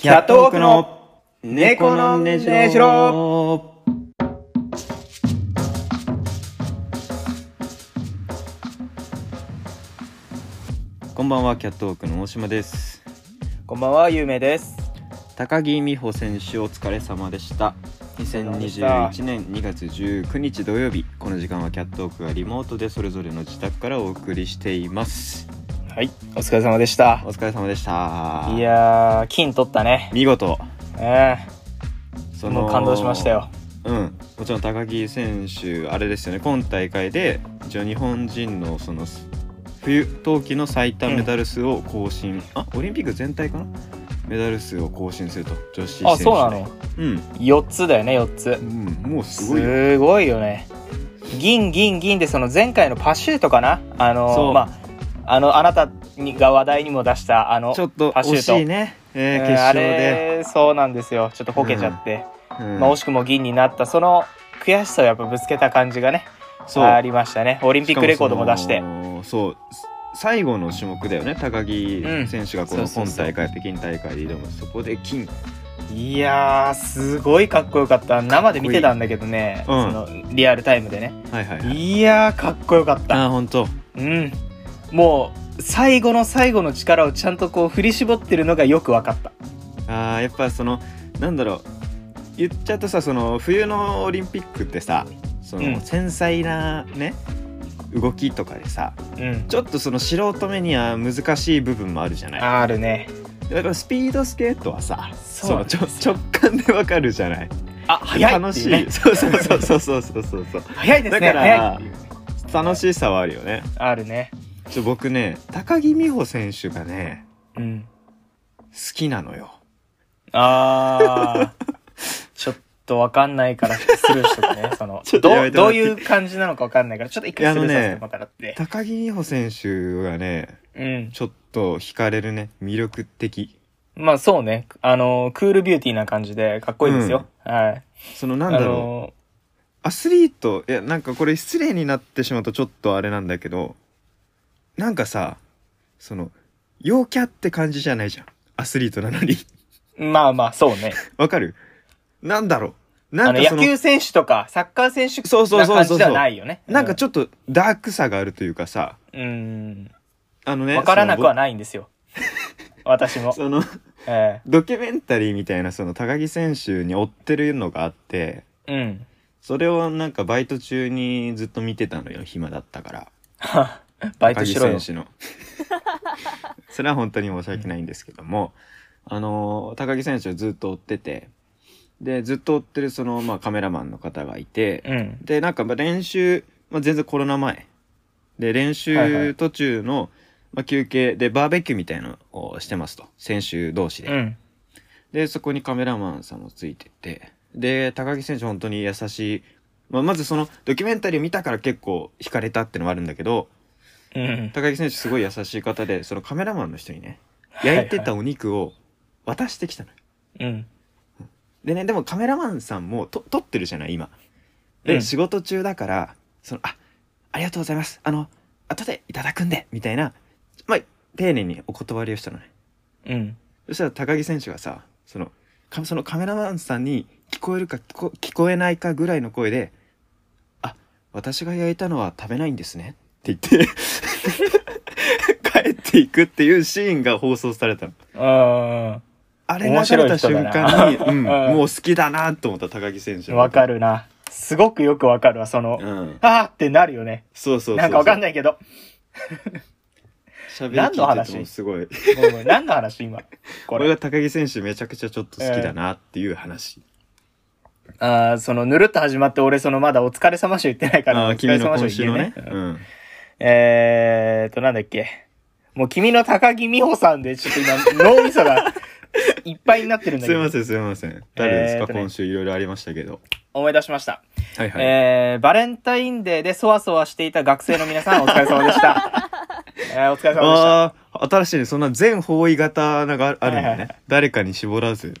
キャットウォークの猫のねじろこんばんはキャットウォークの大島です。こんばんは、ゆうめいです。高木美帆選手お疲れ様でした。2021年2月19日土曜日。この時間はキャットウォークがリモートでそれぞれの自宅からお送りしていますはい、お疲れ様でした。お。疲れ様でした。いやー、金取ったね。見事。えそえもう感動しましたよ。うん、もちろん高木選手あれですよね。今大会で一応日本人のその冬冬季の最多メダル数を更新、あオリンピック全体かな？メダル数を更新すると女子選手あ、そうなの？うん、?4 つだよね、4つ。う。ん、もうすごいよ。すごいよね。銀、銀、銀で、その前回のパシュートかな？あそう。の、まあ、あの、あなたにが話題にも出した、あの、ちょっと惜しいね、えーうん決勝あで、れ、そうなんですよ。ちょっとこけちゃって。うん。まあ、惜しくも銀になった、その悔しさをやっぱぶつけた感じがね、ありましたね。オリンピックレコードも出して。そう。最後の種目だよね高木選手がこのそうそうそう。今大会、北京大会で挑むそこで金。いやーすごいかっこよかった。生で見てたんだけどね、うん。そのリアルタイムでね。はいはいはい。いやーかっこよかった。あ本当うんもう最後の最後の力をちゃんとこう振り絞ってるのがよく分かった。あーやっぱそのなんだろう。言っちゃうとさその冬のオリンピックってさその、繊細なね動きとかでさうん。ちょっとその素人目には難しい部分もあるじゃない。あるね。だからスピードスケートはさそう。の直感でわかるじゃない。あ早い楽ってしい、そうそうそうそうそうそうそう。早いですね。だからね楽しさはあるよね。あるね。ちょ僕ね高木美帆選手がねうん。好きなのよ。あー。ちょっと分かんないからスルーしとくね。そのどうどういう感じなのか分かんないからちょっと一回スルーさせてもらって。高木美帆選手がねうん。ちょっと惹かれるね。魅力的。まあそうね。あの、クールビューティーな感じでかっこいいですよ。はい。そのなあんだろう、の、アスリートいやなんかこれ失礼になってしまうとちょっとあれなんだけどなんかさその陽キャって感じじゃないじゃんアスリートなのにまあまあそうね。わかる？なんだろう？なあの、んかその野球選手とかサッカー選手そうそうそうそうな感じではないよね。なんかちょっとダークさがあるというかさうん。うん。あのねわからなくはそないんですよ。私も の。そのえドキュメンタリーみたいなその高木選手に追ってるのがあってえうん。それをなんかバイト中にずっと見てたのよ暇だったから バイトしろよ。選手の。それは本当に申し訳ないんですけども、あの高木選手をずっと追ってて。でずっと追ってるその、まあ、カメラマンの方がいて、うん。でなんかまあ練習、まあ、全然コロナ前。で練はいは習い。途中の、まあ、休憩。でバーベキューみたいなのをしてますと。選手同士で、うん。でそこにカメラマンさんもついてて。で高木選手本当に優しい、まあ、まずそのドキュメンタリーを見たから結構惹かれたってのもあるんだけどうん。高木選手すごい優しい方でそのカメラマンの人にね焼いてたお肉を渡してきたの。ようん。でねでもカメラマンさんもと撮ってるじゃない今。で、うん。仕事中だからそのあありがとうございます。あの後でいただくんでみたいなまあ丁寧にお断りをしたのね。うん。そしたら高木選手がさそのかそのカメラマンさんに聞こえるか聞こ聞こえないかぐらいの声で「あ私が焼いたのは食べないんですね」って言って 帰っていくっていうシーンが放送されたの。うん。あれ流れた瞬間に、うん、うんもう好きだなと思った高木選手のわかるな。すごくよくわかるわ、その、うん、あーってなるよね。そうそうなんかわかんいないけど。何の話？もすごい何の話今？これ。が高木選手めちゃくちゃちょっと好きだなっていう話、ああ、その、ぬるっと始まって、俺、その、まだお疲れ様賞言ってないから、ああお疲れ様賞君の今週のねうんえーっと、なんだっけ。もう、君の高木美帆さんで、ちょっと今、脳みそが いっぱいになってるんだけど。すいませんすいません誰ですか、えーとね今週いろいろありましたけど思い出しました。はいはい、えー、バレンタインデーでそわそわしていた学生の皆さん、お疲れ様でした。えー、お疲れ様でした。ああ新しいねそんな全方位型があるあるんだね、はいはいはい誰かに絞らず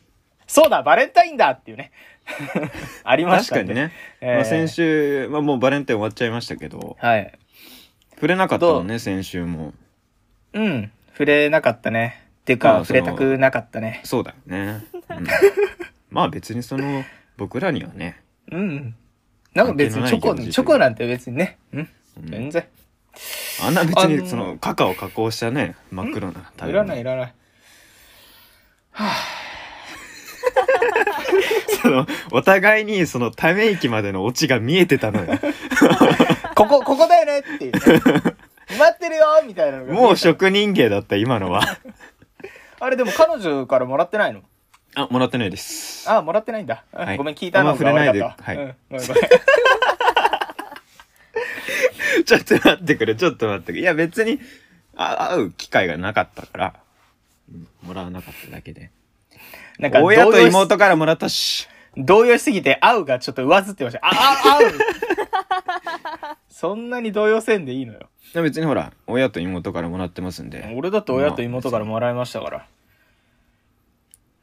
そうだ、バレンタインだっていうね。ありましたんで確かに。ね、えーまあ、先週、まあ、もうバレンタイン終わっちゃいましたけどはい。触れなかったもんどね先週もうん。触れなかったね。っていうか、まあ触れたくなかったね。そうだよね、うん まあ別にその僕らにはねうん。なんか別にチョコ、チョコなんて別にね。うん。うん全然。あんな別にそのカカオ加工したね真っ黒な食いらないいらない。そのお互いにそのため息までのオチが見えてたのよ ここ、ここねっていうね。待ってるよみたいなの。もう職人芸だった今のは。あれでも彼女からもらってないの？あもらってないです。あ、もらってないんだ。あはい。ごめん、聞いたのあんま触れないで。はい。うんごめんごめん。ちょっと待ってくれ。ちょっと待ってくれ。いや別にあ会う機会がなかったから、うんもらわなかっただけで。なんか親と妹からもらったし動揺しすぎて、会うがちょっと上ずってました。あ、あ、会う。そんなに動揺せんでいいのよ。いや別にほら親と妹からもらってますんで、俺だって親と妹からもらいましたから。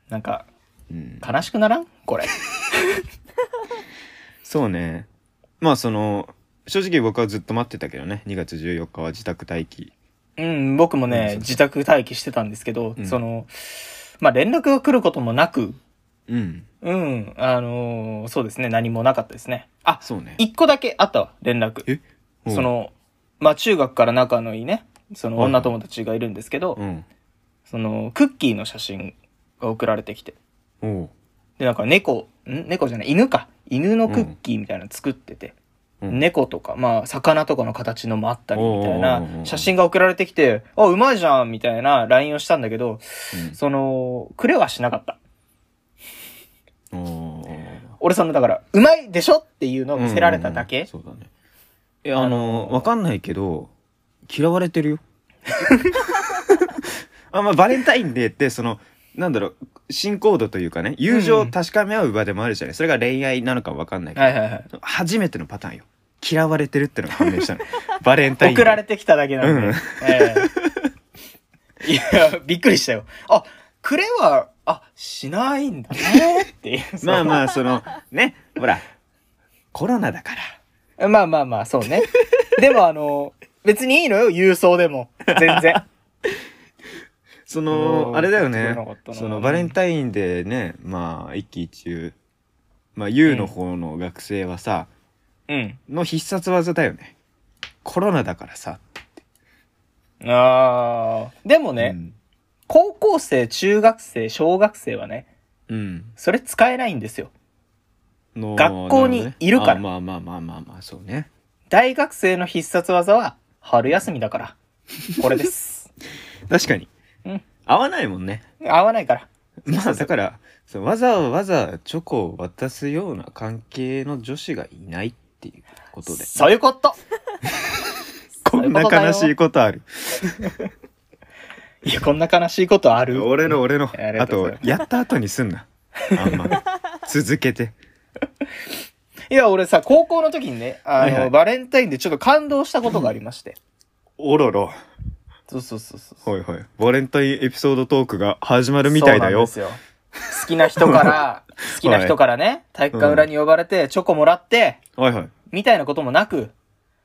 なんか、うん、悲しくならん？これ。そうね。まあその正直僕はずっと待ってたけどね。2月14日は自宅待機。うん、僕もうんね、そう。自宅待機してたんですけど、うん。その、まあ、連絡が来ることもなく、うん。うん、あのーそうですね、何もなかったですね。あ、そうね。一個だけあったわ、連絡。え？その、まあ、中学から仲のいいね、その女友達がいるんですけど、うん。その、クッキーの写真が送られてきて。で、なんか猫、ん？猫じゃない、犬か。犬のクッキーみたいなの作ってて。うん。猫とか、まあ、魚とかの形のもあったりみたいなう写真が送られてきて、あ、うまいじゃんみたいな LINE をしたんだけど、うん。その、くれはしなかった。俺その、だから、うまいでしょっていうのを見せられただけ、そうだね。いやあのわかんないけど嫌われてるよ。あまあバレンタインデーってそのなんだろう新コードというかね友情を確かめ合う場でもあるじゃない、それが恋愛なのかわかんないけど、はいはいはい。初めてのパターンよ。嫌われてるってのが判明したの。バレンタインデー。送られてきただけなんで。うん。ええ。いや、びっくりしたよ。あ、くれは、あ、しないんだね っていう。まあまあそのねほらコロナだからあ。まあまあまあ、そうね。でもあの、別にいいのよ、郵送でも。全然。そうんのあれだよねそのバレンタインでねまあ一喜一憂まあ U の方の学生はさ、うん。の必殺技だよねコロナだからさああ。でもね、高校生、中学生、小学生はね、うん、うんそれ使えないんですよ。の学校にいるからなほどねあまあまあまあまあまあそうね。大学生の必殺技は、春休みだから。これです。確かに、うん。合わないもんね。合わないから。まあだからそうわざわざチョコを渡すような関係の女子がいないっていうことで。そういうこと。こんな悲しいことあるいや、こんな悲しいことある？俺の俺の。ありあとがとうございます。やった後にすんな。あんま。続けて。いや、俺さ、高校の時にね、あの、はいはい。バレンタインでちょっと感動したことがありまして。おろろ。そうそうそうそう。はいはい。バレンタインエピソードトークが始まるみたいだよ。そうなんですよ。好きな人から、好きな人からね、体育館裏に呼ばれて、チョコもらって、はいはい。みたいなこともなく、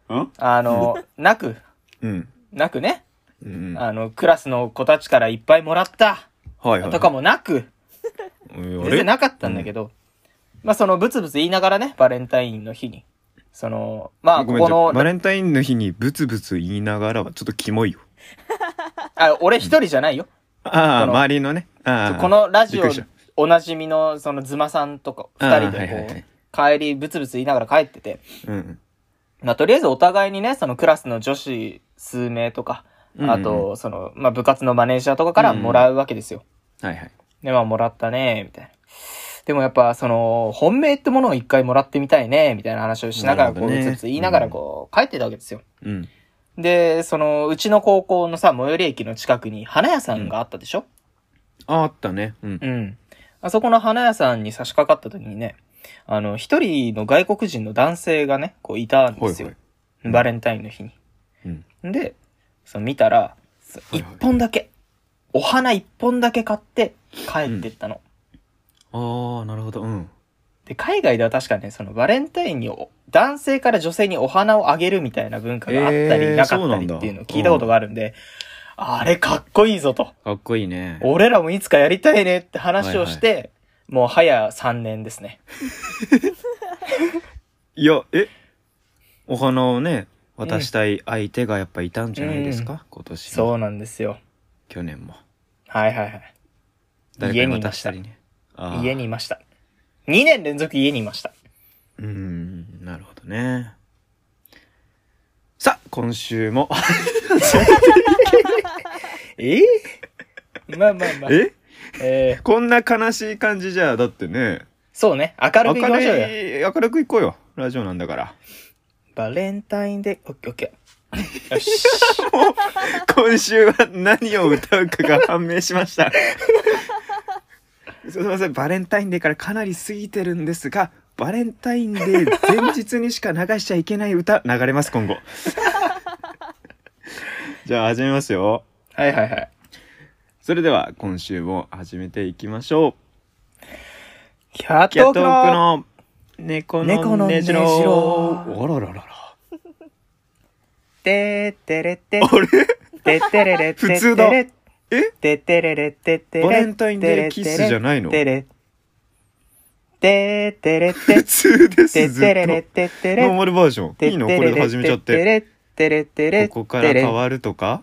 ん？あの、なく、うん。なくね、うんあの、クラスの子たちからいっぱいもらった、はいはいとかもなく、全全然なかったんだけど、まあそのブツブツ言いながらね、バレンタインの日に。その、まあここのバレンタインの日にブツブツ言いながらはちょっとキモいよ。あ、俺一人じゃないよ。ああ周りのね。ああこのラジオびっくりした。おなじみのそのズマさんとか二人でこう、はいはい帰りブツブツ言いながら帰ってて、うん。まあとりあえずお互いにね、そのクラスの女子数名とか、うんあと、その、まあ部活のマネージャーとかからもらうわけですよ。はいはい。で、まあもらったね、みたいな。でもやっぱその、本命ってものを一回もらってみたいね、みたいな話をしながら、こう、なるほどね。ブツブツ言いながらこう、帰ってたわけですよ。うん。で、その、うちの高校のさ、最寄り駅の近くに花屋さんがあったでしょ？ああったね。うん。うん。あそこの花屋さんに差し掛かった時にね、あの、一人の外国人の男性がね、こういたんですよ。はいバレンタインの日に。うん。で、その見たら、いはい。本だけ、お花一本だけ買って帰ってったの。ああなるほど。うん。で、海外では確かね、そのバレンタインにお男性から女性にお花をあげるみたいな文化があったりえーなかったりっていうのを聞いたことがあるんで、あれかっこいいぞと。かっこいい。ね俺らもいつかやりたいねって話をして、もう早3年ですね。いやえ？お花をね渡したい相手がやっぱいたんじゃないですか、今年そうなんですよ。去年も。はいはいはい。誰か家に渡したりね。家にいました。2年連続家にいました。うーんなるほどね。さあ今週も。え？ーまあまあまあ。え？えー。こんな悲しい感じじゃだってね。そうね。明る明くいきましょうよ。るい明るくいこうよ。ラジオなんだからバレンタインデー、オッケーオッケー。よし。今週は何を歌うかが判明しましたすみませんバレンタインデーからかなり過ぎてるんですがバレンタインデー前日にしか流しちゃいけない歌流れます今後じゃあ始めますよはいはいはい。それでは今週も始めていきましょうキャットークの猫猫のねじろろあらららら。てーってれって、あれ？てってれれ。って普通だ。えてってれ。れってってれバレンタインデーキスじゃないの？てれてってれ。って普通ですてっずってれれ。っとてってれ。ノーマルバージョン。いいの？これで始めちゃって。ここから変わるとか？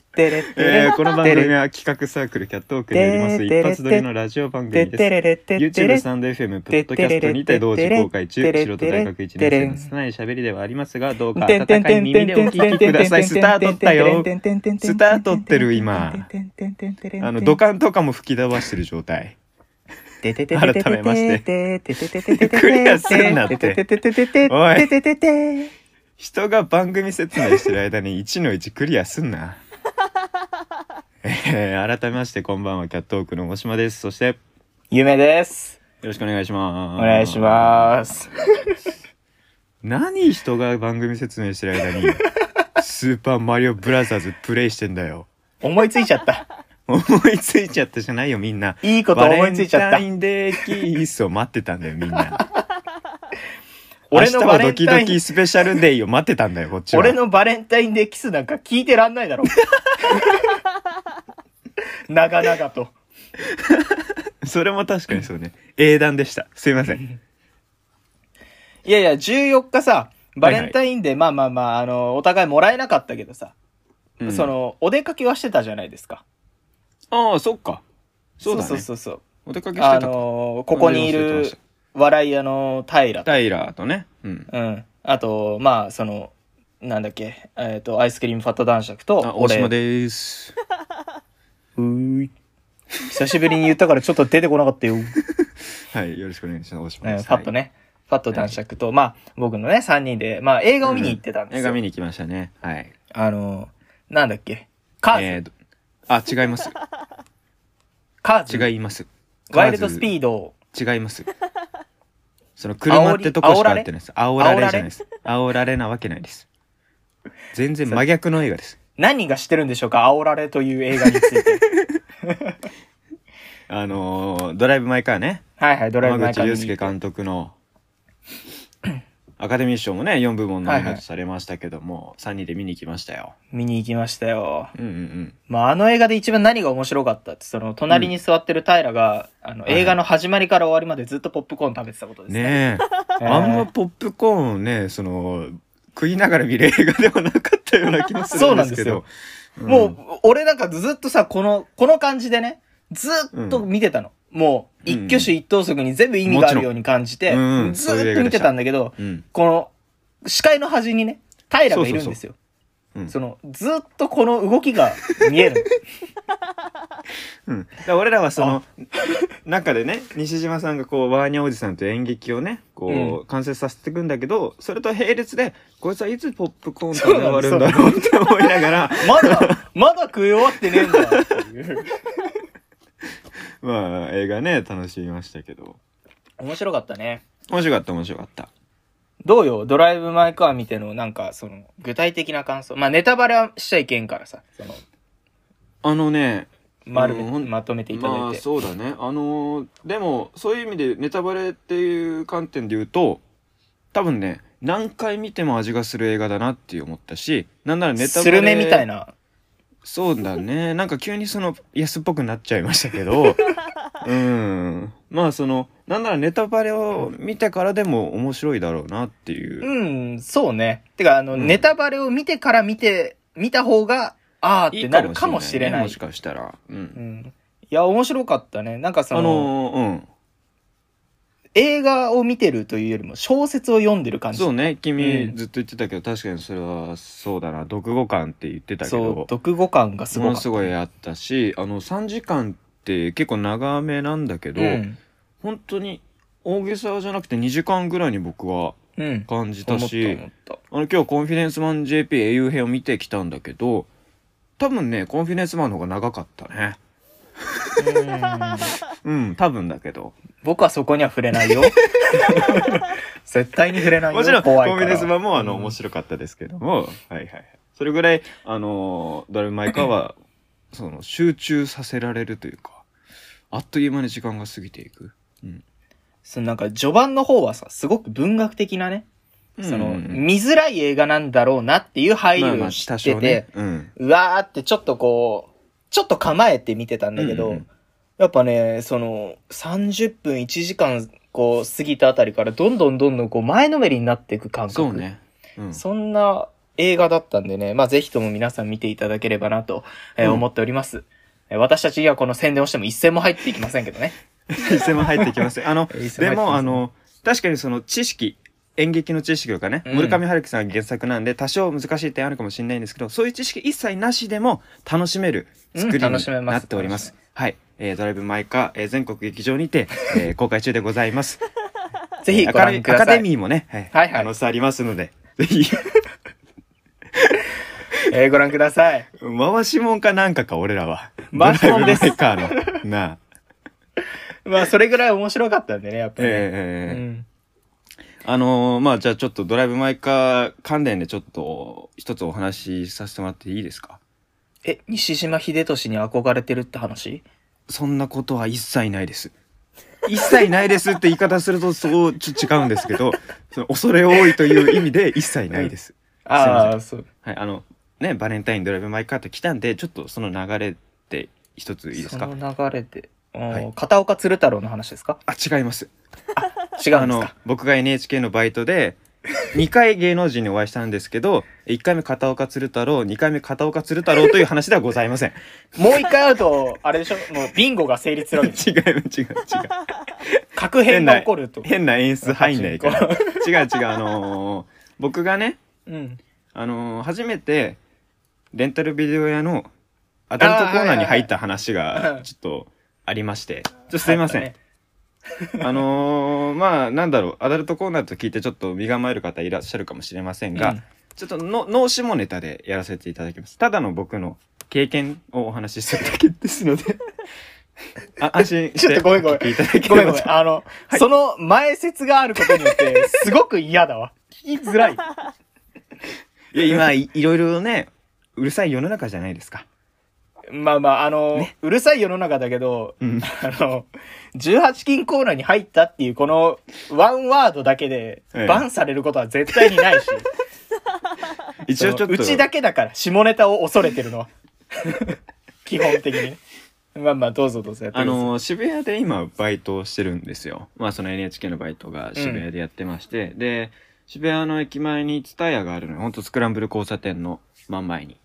てれってれえー、この番組は企画サークルキャットオークでやります一発撮りのラジオ番組です YouTube サンド FM ポッドキャストにて同時公開中素人大学1年生の拙い喋りではありますがどうか温かい耳でお聞きくださいスタートったよスタートってる今あの土管とかも吹き飛ばしてる状態改めましてクリアすんなっておい人が番組説明してる間に1の1クリアすんなえー、改めましてこんばんはキャットオークの大島です。そしてよ夢です。ろしくお願いします。お願いします。何人が番組説明してる間にスーパーマリオブラザーズプレイしてんだよ。思いついちゃった。思いついちゃったじゃないよみんな。いいこと思いついちゃった。バレンタインデーキースを待ってたんだよみんな俺のバレンタインキスペシャルデーを待ってたんだよこっちは。俺のバレンタインデーキスなんか聞いてらんないだろ。長々と。それも確かにそうね。英断でした。すいません。いやいや14日さバレンタインデー、まあまあまああのお互いもらえなかったけどさ、うん。そのお出かけはしてたじゃないですか。ああそっか。そうだね。そうそうそうお出かけしてあたか。のここにいる笑い屋の平と。タイラーとね。うん。うん。あとまあそのなんだっけ。えっ、とアイスクリームファット男爵とあ大島です。うーい。久しぶりに言ったからちょっと出てこなかったよ、はいよろしくお願いします。大島えーです。ファットね、ファット男爵と、まあ僕のね3人でまあ映画を見に行ってたんですよ、映画見に行きましたね。はい。あのなんだっけ。カーズ、えーどあ違います。カーズ。違います。ワイルドスピーード違いますその車ってとこしかやってないです。煽られ？じゃないです。煽られなわけないです。全然真逆の映画です。何が知ってるんでしょうか？煽られという映画について。あのードライブ・マイ・カーね。はいはいドライブ・マ山イ・カー見に行って。口祐介監督のアカデミー賞もね4部門ノミネートされましたけども、3人で見に行きましたよ。見に行きましたよ。うんうんうん。まああの映画で一番何が面白かったってその隣に座ってる平が、あのはい映画の始まりから終わりまでずっとポップコーン食べてたことですね。ねえ。えーあんまポップコーンをねその食いながら見る映画ではなかったような気もするんですけど。うんもう、俺なんかずっとさ、この、この感じでね、ずっと見てたの。もう、一挙手一投足に全部意味があるように感じて、もちろん。うんずっと見てたんだけど、うん。この、視界の端にね、平がいるんですよ。うん。その、ずっとこの動きが見える。うん、だ俺らはその中でね西島さんがこうワーニャおじさんと演劇をねこう、完成させていくんだけどそれと並列でこいつはいつポップコーン食べ終わるんだろうって思いながらまだ、まだ食い終わってねえんだっていう。まあ映画ね楽しみましたけど面白かったね。面白かった面白かったどうよ？ドライブ・マイ・カー見ての、なんか、その、具体的な感想。まあ、ネタバレはしちゃいけんからさ。その、あのね丸め、うんほんまとめていただいて。まあそうだねあのーでもそういう意味でネタバレっていう観点で言うと多分ね何回見ても味がする映画だなって思ったしなんならネタバレスルメみたいな。そうだね なんか急にその安っぽくなっちゃいましたけど うんまあそのなんならネタバレを見てからでも面白いだろうなっていう、うん、そうね。てか、あの、うんネタバレを見てから見て、見た方が、あーってなるかもしれない。ねもしかしたら、うんうん。いや、面白かったね。なんかその、あのーうん映画を見てるというよりも小説を読んでる感じ。そうね君うんずっと言ってたけど、確かにそれはそうだな読後感って言ってたけど読後感がすごか。ものすごいあったしあの3時間って結構長めなんだけど、うん。本当に大げさじゃなくて2時間ぐらいに僕はうん。感じたたし。あの今日コンフィデンスマン JP 英雄編を見てきたんだけど多分ねコンフィデンスマンの方が長かったねうん。うん。多分だけど。僕はそこには触れないよ。絶対に触れないよ。もちろんコン怖いから。フィデンスマンもあの、うん。面白かったですけども。はいはいはい。それぐらいあのドライブ・マイ・カーは その集中させられるというかあっという間に時間が過ぎていく、うん、そのなんか序盤の方はさ、すごく文学的なね、その、うん見づらい映画なんだろうなっていう配慮を知多ってて、少ね、うん、うわーってちょっとこう、ちょっと構えて見てたんだけど、うんうんやっぱね、その、30分1時間こう過ぎたあたりからどんどんどんどんこう前のめりになっていく感覚。そうね、うん、そんな映画だったんでね、まあぜひとも皆さん見ていただければなと、え思っております。えー私たちにはこの宣伝をしても一銭も入っていきませんけどね。一銭も入ってきません。あの、でも、あの、確かにその知識、演劇の知識とかね、うん村上春樹さんが原作なんで、多少難しい点あるかもしれないんですけど、そういう知識一切なしでも楽しめる作りになっております。はい。えードライブ・マイ・カー、えー全国劇場にて、えー公開中でございます。ぜひごアカデミーもね、はい。はいはいあの、さありますので、ぜひ、えーご覧ください。回しもんかなんかか、俺らは。回しもんですドライブ・マイ・カーの。なあ。まあそれぐらい面白かったんでね、やっぱりね。えーうんあのーまあじゃあちょっとドライブ・マイ・カー関連でちょっと一つお話しさせてもらっていいですか？え、西島秀俊に憧れてるって話？そんなことは一切ないです。一切ないですって言い方するとそうちょっと違うんですけど、その恐れ多いという意味で一切ないです。ああ、そう。はい、あの、ね、バレンタインドライブ・マイ・カーって来たんで、ちょっとその流れで一ついいですか？その流れで。うんはい片岡鶴太郎の話ですか？あ、違います。あ の違うんですか、僕が NHK のバイトで、2回芸能人にお会いしたんですけど、1回目片岡鶴太郎、2回目片岡鶴太郎という話ではございません。もう一回会うと、あれでしょ？もうビンゴが成立するわけでしょ？違う違う違う。確変が起こると。変な演出入んないから。違う違う、あのー僕がね、うん。あのー初めて、レンタルビデオ屋のアダルトコーナーに入った話がちょっとありまして、ちょっとすいません。あのーまあ、なんだろう、アダルトコーナーと聞いてちょっと身構える方いらっしゃるかもしれませんが、うんちょっとの脳死もネタでやらせていただきます。ただの僕の経験をお話しするだけですので、あ安心して ちょっとごめんごめんごめんごめん。あの、その前説があることによって、すごく嫌だわ。聞きづらい。いや、今い、いろいろね、うるさい世の中じゃないですか。まあまあ、あの、うるさい世の中だけど、うん。あの、18金コーナーに入ったっていうこのワンワードだけでええバンされることは絶対にないし、一応ちょっと。うちだけだから、下ネタを恐れてるのは。基本的にね。まあまあ、どうぞどうぞやってください。あの渋谷で今バイトをしてるんですよまあその NHK のバイトが渋谷でやってまして、で渋谷の駅前に蔦屋があるのよほんとスクランブル交差点の真ん前に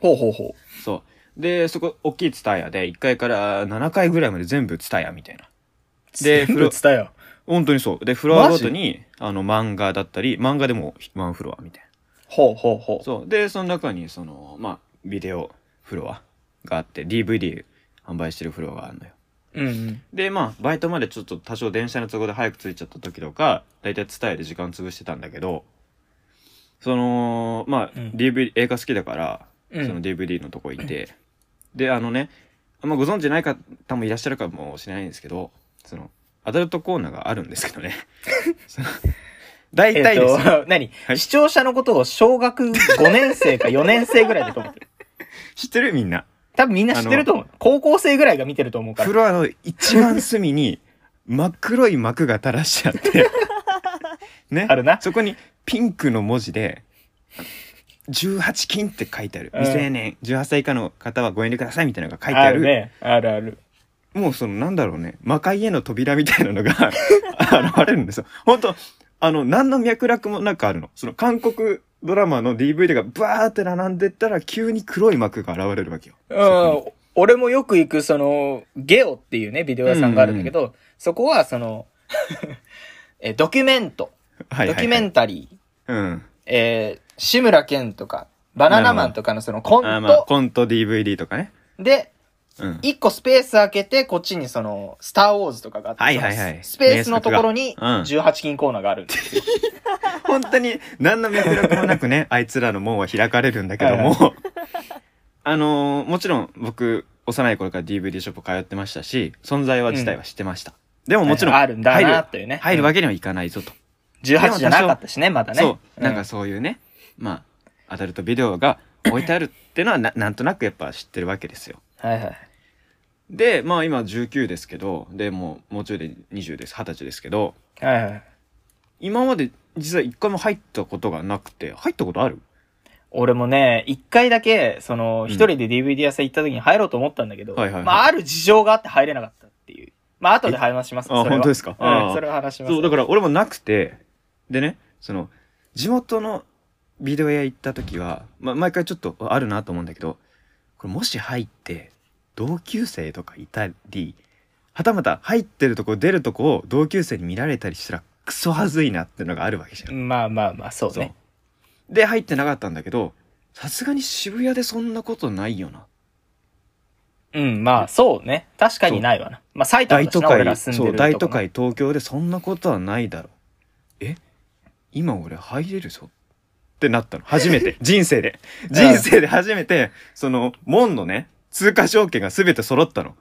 ほうほうほそうでそこ大きい蔦屋で1階から7階ぐらいまで全部蔦屋みたいなう。で全部伝えよ。本当にそうでフロアごとにあの漫画だったり漫画でもワンフロアみたいほうほうほなそうでその中にそのまあビデオフロアがあって DVD 販売してるフロアがあるのよう。うんうん。でまあバイトまでちょっと多少電車の都合で早く着いちゃった時とか大体伝えで時間潰してたんだけどそのまあ、うん DVD 映画好きだから、うんその DVD のとこいて、であのねあんまご存知ない方もいらっしゃるかもしれないんですけどそのアダルトコーナーがあるんですけどね。大体ですよ、えっと、何、はい。視聴者のことを小学5年生か4年生ぐらいだと思ってる。知ってるみんな。多分みんな知ってると思う。高校生ぐらいが見てると思うから。フロアの一番隅に真っ黒い幕が垂らしてあって。ね。あるな。そこにピンクの文字で18金って書いてある。うん。未成年18歳以下の方はご遠慮くださいみたいなのが書いてある。あるね。あるある。もうそのなんだろうね。魔界への扉みたいなのが 現れるんですよ。本当あの何の脈絡もなくあるの。その韓国ドラマの DVD がバーって並んでったら急に黒い幕が現れるわけよ。うん。俺もよく行く、その、ゲオっていうね、ビデオ屋さんがあるんだけど、そこは、その、え、ドキュメント、はいはいはい。ドキュメンタリー、うん。えー、志村けんとか、バナナマンとかのそのコンあーまあトコント DVD とかね。で、うん。一個スペース開けて、こっちにその、スターウォーズとかがあって、はいはいはい。そのスペースのところに、名作が。うん。18金コーナーがあるんです。よ。本当に何の脈絡もなくね あいつらの門は開かれるんだけども。あのーもちろん僕幼い頃から DVD ショップ通ってましたし存在は自体は知ってました、でももちろんあるんだ入るな、というね。入るわけにはいかないぞと、18じゃなかったしね、まだね。そうなんかそういうね、まあアダルトビデオが置いてあるっていうのはななんとなくやっぱ知ってるわけですよはいはい。でまあ今19ですけどでもうもうちょいで20です20歳ですけどはいはい。今まで実は一回も入ったことがなくて入ったことある？俺もね、一回だけ、その、ん一人で DVD 屋さん行った時に入ろうと思ったんだけど、はいはいはいまあ、ある事情があって入れなかったっていう。まあ、後で話しますあ本当ですか？うんそれは話します。そう、だから俺もなくて、でね、その、地元のビデオ屋行った時は、まあ、毎回ちょっとあるなと思うんだけど、これもし入って、同級生とかいたり、はたまた入ってるとこ出るとこを同級生に見られたりしたら、クソはずいなってのがあるわけじゃん。まあまあまあ、そうね。で、入ってなかったんだけど、さすがに渋谷でそんなことないよな。うん、まあ、そうね。確かにないわな。まあ、埼玉大都そう、大都会東京でそんなことはないだろう。え？今俺入れるぞってなったの。初めて。人生で。人生で初めて、その、門のね、通過条件が全て揃ったの。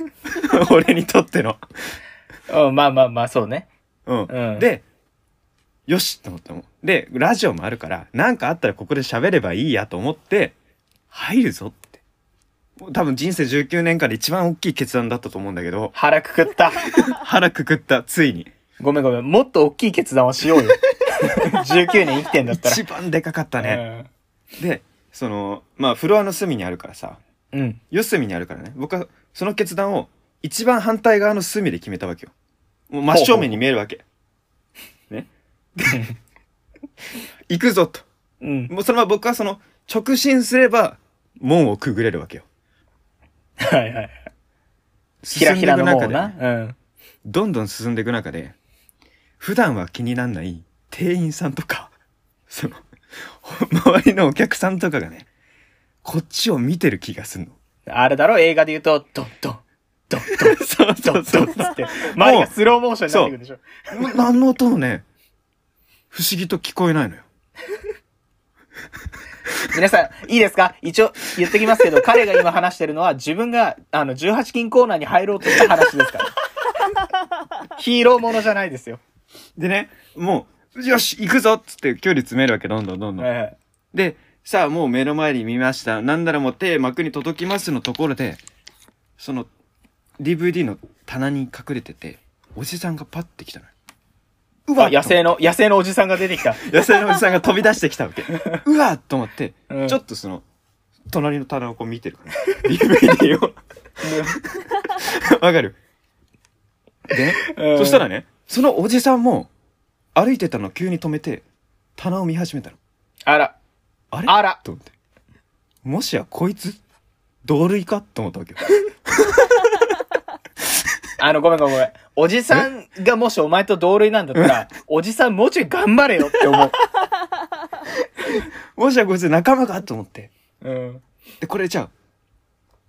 俺にとっての。うん、まあまあまあ、そうね。うん。うんで、よしと思ったの。で、ラジオもあるから、なんかあったらここで喋ればいいやと思って、入るぞって。もう多分人生19年間で一番大きい決断だったと思うんだけど、腹くくった。腹くくった、ついに。ごめんごめん。もっと大きい決断をしようよ。19年生きてんだったら。一番でかかったね。で、その、まあ、フロアの隅にあるからさ、うん。うん。四隅にあるからね、僕はその決断を一番反対側の隅で決めたわけよ。もう真正面に見えるわけ。ね。で 行くぞと。うん。もうそのまま僕はその、直進すれば、門をくぐれるわけよ。はいはい。ひらひらの。うん。どんどん進んでいく中で、普段は気になんない店員さんとか、その、周りのお客さんとかがね、こっちを見てる気がすんの。あれだろ？映画で言うと、ドンドン、ドンドン、ドンドンつって、周りがスローモーションになってくるでしょ。何の音もね、不思議と聞こえないのよ。皆さん、いいですか一応言っときますけど、彼が今話してるのは自分が、あの、18金コーナーに入ろうとした話ですから。ヒーローものじゃないですよ。でね、もう、よし、行くぞっつって距離詰めるわけ、どんどんどんどん。えで、さあもう目の前に見ました。なんならもう手幕に届きますのところで、その DVD の棚に隠れてて、おじさんがパッて来たのよ。うえあ、野生の、野生のおじさんが出てきた。野生のおじさんが飛び出してきたわけ。うわっと思って、うんちょっとその、隣の棚をこう見てるから。DVD を。わかる？でね、うんそしたらね、そのおじさんも、歩いてたのを急に止めて、棚を見始めたの。あら、あれ？あらと思って。もしやこいつ、同類か？と思ったわけよ。あの、ごめんごめんごめん。おじさんがもしお前と同類なんだったら、おじさんもうちょい頑張れよって思う。もしやこいつ仲間か？と思って。うん。で、これじゃあ、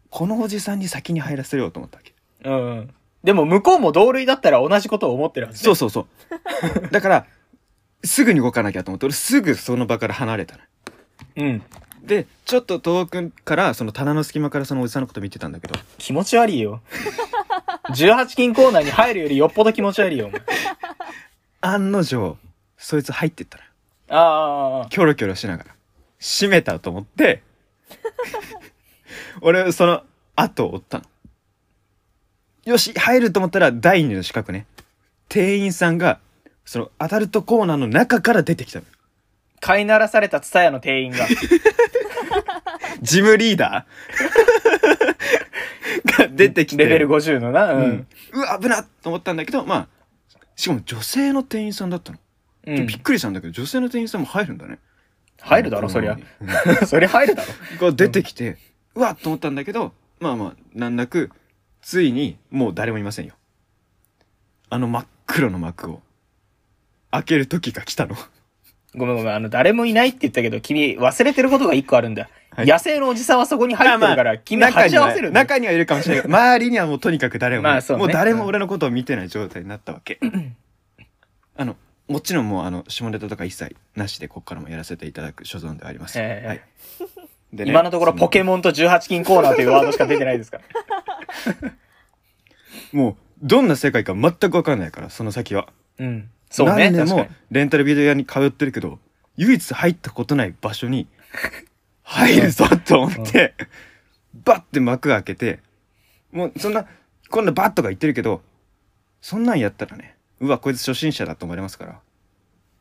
このおじさんに先に入らせようと思ったわけ。うん。でも向こうも同類だったら同じことを思ってるはず、そうそうそう。だから、すぐに動かなきゃと思って、俺すぐその場から離れたの。うん。で、ちょっと遠くから、その棚の隙間からそのおじさんのこと見てたんだけど、気持ち悪いよ。18金コーナーに入るよりよっぽど気持ち悪いよ、お前。案の定、そいつ入ってったのよ。ああ、キョロキョロしながら。閉めたと思って、俺その後を追ったのよし入ると思ったら第二の資格ね店員さんがそのアダルトコーナーの中から出てきたの飼いならされたツタヤの店員が。ジムリーダー が出てきてレベル50のな。ううんん。うわ危なっと思ったんだけどまあしかも女性の店員さんだったの、うんびっくりしたんだけど女性の店員さんも入るんだね入るだろ、そりゃ。うん そりゃ入るだろ。が出てきて、うわっと思ったんだけど、まあまあ、難なく、ついに、もう誰もいませんよ。あの真っ黒の幕を、開ける時が来たの。ごめんごめん、あの、誰もいないって言ったけど、君忘れてることが一個あるんだ。はい野生のおじさんはそこに入ってるから、君は鉢合わせるんだよ。中には中にはいるかもしれないけど。周りにはもうとにかく誰もいない、まあそうねもう誰も俺のことを見てない状態になったわけ。あの、もちろんもうあの、下ネタとか一切なしで、ここからもやらせていただく所存ではあります。ええはい。でね今のところポケモンと18金コーナーというワードしか出てないですから。もう、どんな世界か全くわかんないから、その先は。うん。そうね。何年も。レンタルビデオ屋に通ってるけど唯一入ったことない場所に 入るぞと思って、バッて幕開けてもうそんなこんなバッとか言ってるけどそんなんやったらねうわこいつ初心者だと思われますから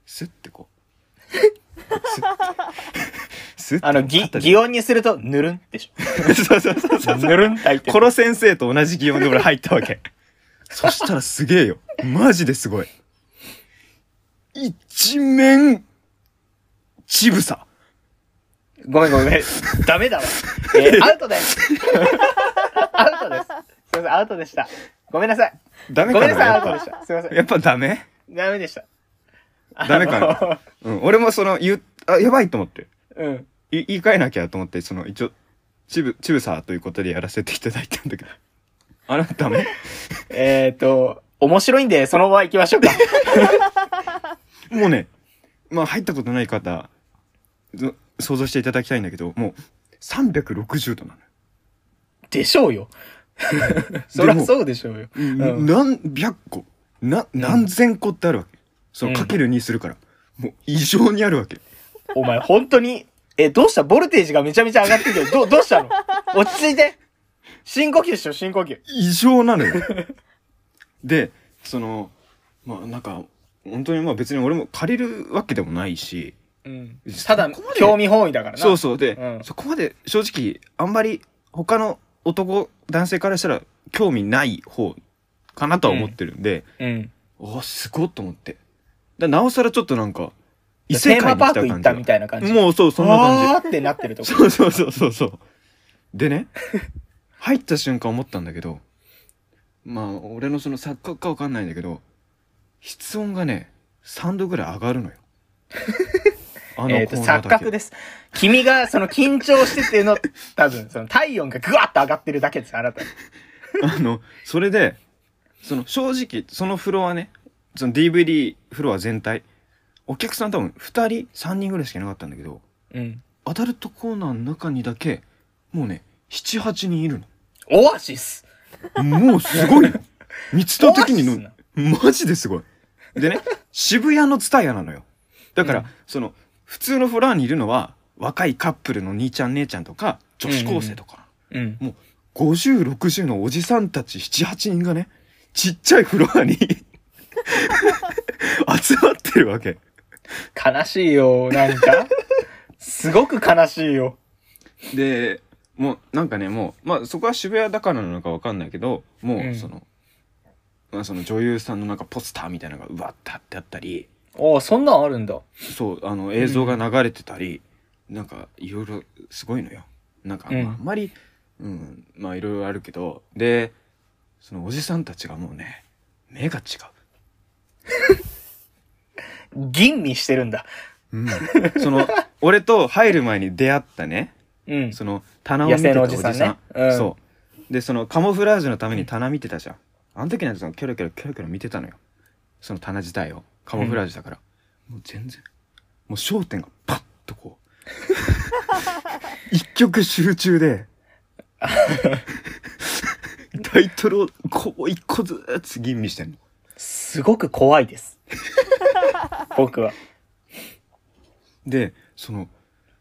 スッてこう スあの、ぎ、擬音にすると、ぬるんでし そうそうそうそうょ。ぬるんって入ってる。先生と同じ擬音で俺入ったわけ。そしたらすげえよ。マジですごい。一面、ちぶさ。ごめんごめん。ダメだわ。えーアウトです。アウトです。すいません、アウトでした。ごめんなさい。ダメごめんなさい、かなやっぱアウトでした。すいません。やっぱダメ？ダメでした。ダメかな？あのうん。俺もその、言う、あ、やばいと思って。うん。い言い換えなきゃと思って、その、一応、ちぶ、ちぶさということでやらせていただいたんだけど。あれダメえっ、と、面白いんで、そのまま行きましょうか。もうね、まあ入ったことない方、ず想像していただきたいんだけど、もう、360度なのよ。でしょうよ。そりゃそうでしょうよ。ん何百個な何千個ってあるわけ、そのうんかける2するから、もう異常にあるわけお前、本当に、え、どうした？ボルテージがめちゃめちゃ上がってるけど、どう、どうしたの？落ち着いて。深呼吸しよう、深呼吸。異常なのよでそのまあなんか本当にまあ別に俺も借りるわけでもないしうん。ただそこま、で興味本位だからな。そうそうで、うんそこまで正直あんまり他の男男性からしたら興味ない方かなとは思ってるんで、うん。おすごっと思ってだなおさらちょっとなんか異テ世界にーマパーク来た感じが行ったみたいな感じ。もうそうそんな感じあーってなってるとこ。そうそうそうそうそう。でね、入った瞬間思ったんだけど、まあ、俺のその錯覚かわかんないんだけど、室温がね、3度ぐらい上がるのよ。あえっ、と、錯覚です。君がその緊張してっていうの、多分、その体温がぐわっと上がってるだけです、あなた。あの、それで、その正直、そのフロアね、その DVD フロア全体、お客さん多分2人、3人ぐらいしかいなかったんだけど、うん。アダルトコーナーの中にだけ、もうね、7、8人いるの。オアシス？もうすごいの。密度的にオアシの、マジですごい。でね、渋谷のツタヤなのよ。だから、うんその、普通のフロアにいるのは、若いカップルの兄ちゃん姉ちゃんとか、女子高生とか。うん。もう、50、60のおじさんたち7、8人がね、ちっちゃいフロアに 集まってるわけ。悲しいよ、なんか。すごく悲しいよ。で、もう、なんかね、もう、まあ、そこは渋谷だからなのかわかんないけど、もう、うんその、まあ、その女優さんのなんかポスターみたいなのがうわって貼ってあったり、おおそんなんあるんだ。そうあの映像が流れてたり、なんかいろいろすごいのよなんか、うんまあ、あんまりうんまあいろいろあるけどでそのおじさんたちがもうね目が違 吟味してるんだ。う、うん、その俺と入る前に出会ったね。うん。その棚を見てたおじさん野生のおじさんね。うん。そう。でそのカモフラージュのために棚見てたじゃん。あの時なんてそのキョロキョロキョロキョロ見てたのよ。その棚自体を。カモフラージュだから、もう全然。もう焦点がパッとこう。一曲集中で。タイトルをこう一個ずつ吟味してんのすごく怖いです。僕は。でその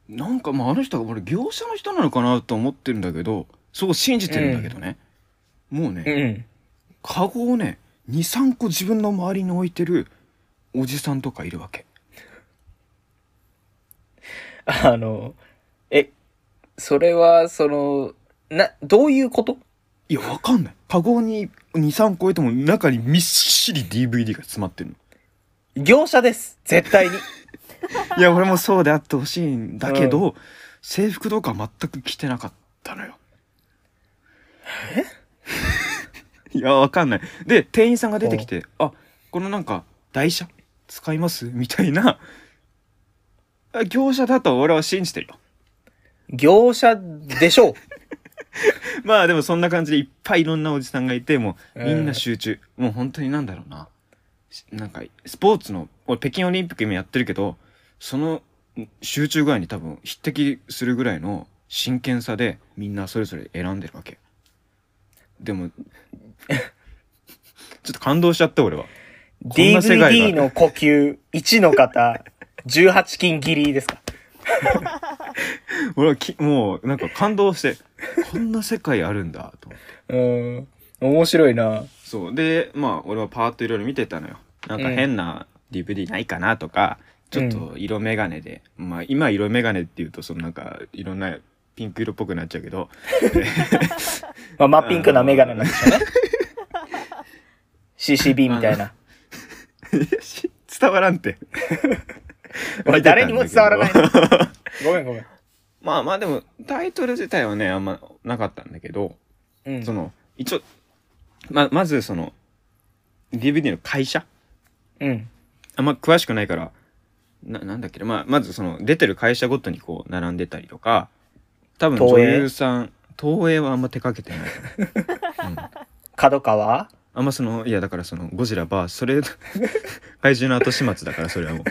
なんかまああの人が俺業者の人なのかなと思ってるんだけどそう信じてるんだけどね、もうね、うん。カゴをね23個自分の周りに置いてるおじさんとかいるわけあの、え、それは、その、な、どういうこと？いやわかんないカゴに23個置いても中にみっしり DVD が詰まってるの業者です。絶対に。いや俺もそうであってほしいんだけど、制服とか全く着てなかったのよえ？いやわかんないで店員さんが出てきて「あこのなんか台車？使います?」みたいなあ業者だと俺は信じてるよ業者でしょう。まあでもそんな感じでいっぱいいろんなおじさんがいてもううんみんな集中、もう本当になんだろうな。しなんかスポーツの俺北京オリンピック今やってるけどその集中具合に多分匹敵するぐらいの真剣さでみんなそれぞれ選んでるわけ。でも ちょっと感動しちゃって俺は。DVD の呼吸1の方、18金切りですか？俺はきもうなんか感動してこんな世界あるんだと思ってうん。面白いな。そうでまあ俺はパーッといろいろ見てたのよなんか変な DVD ないかなとか、ちょっと色眼鏡で、まあ今色眼鏡っていうとそのなんかいろんなピンク色っぽくなっちゃうけど まあ、真っピンクなメガネなんでしょうね。CCB みたいな。伝わらんって おい誰にも伝わらない。ごめんごめん。まあまあでもタイトル自体はねあんまなかったんだけど、うん。その一応ままずその DVD の会社？うん。あんま詳しくないからななんだっけな、まあ、まずその出てる会社ごとにこう並んでたりとか多分女優さん東映はあんま手掛けてない。かな、うん、角川？あんまそのいやだからそのゴジラバーそれ 怪獣の後始末だからそれはもう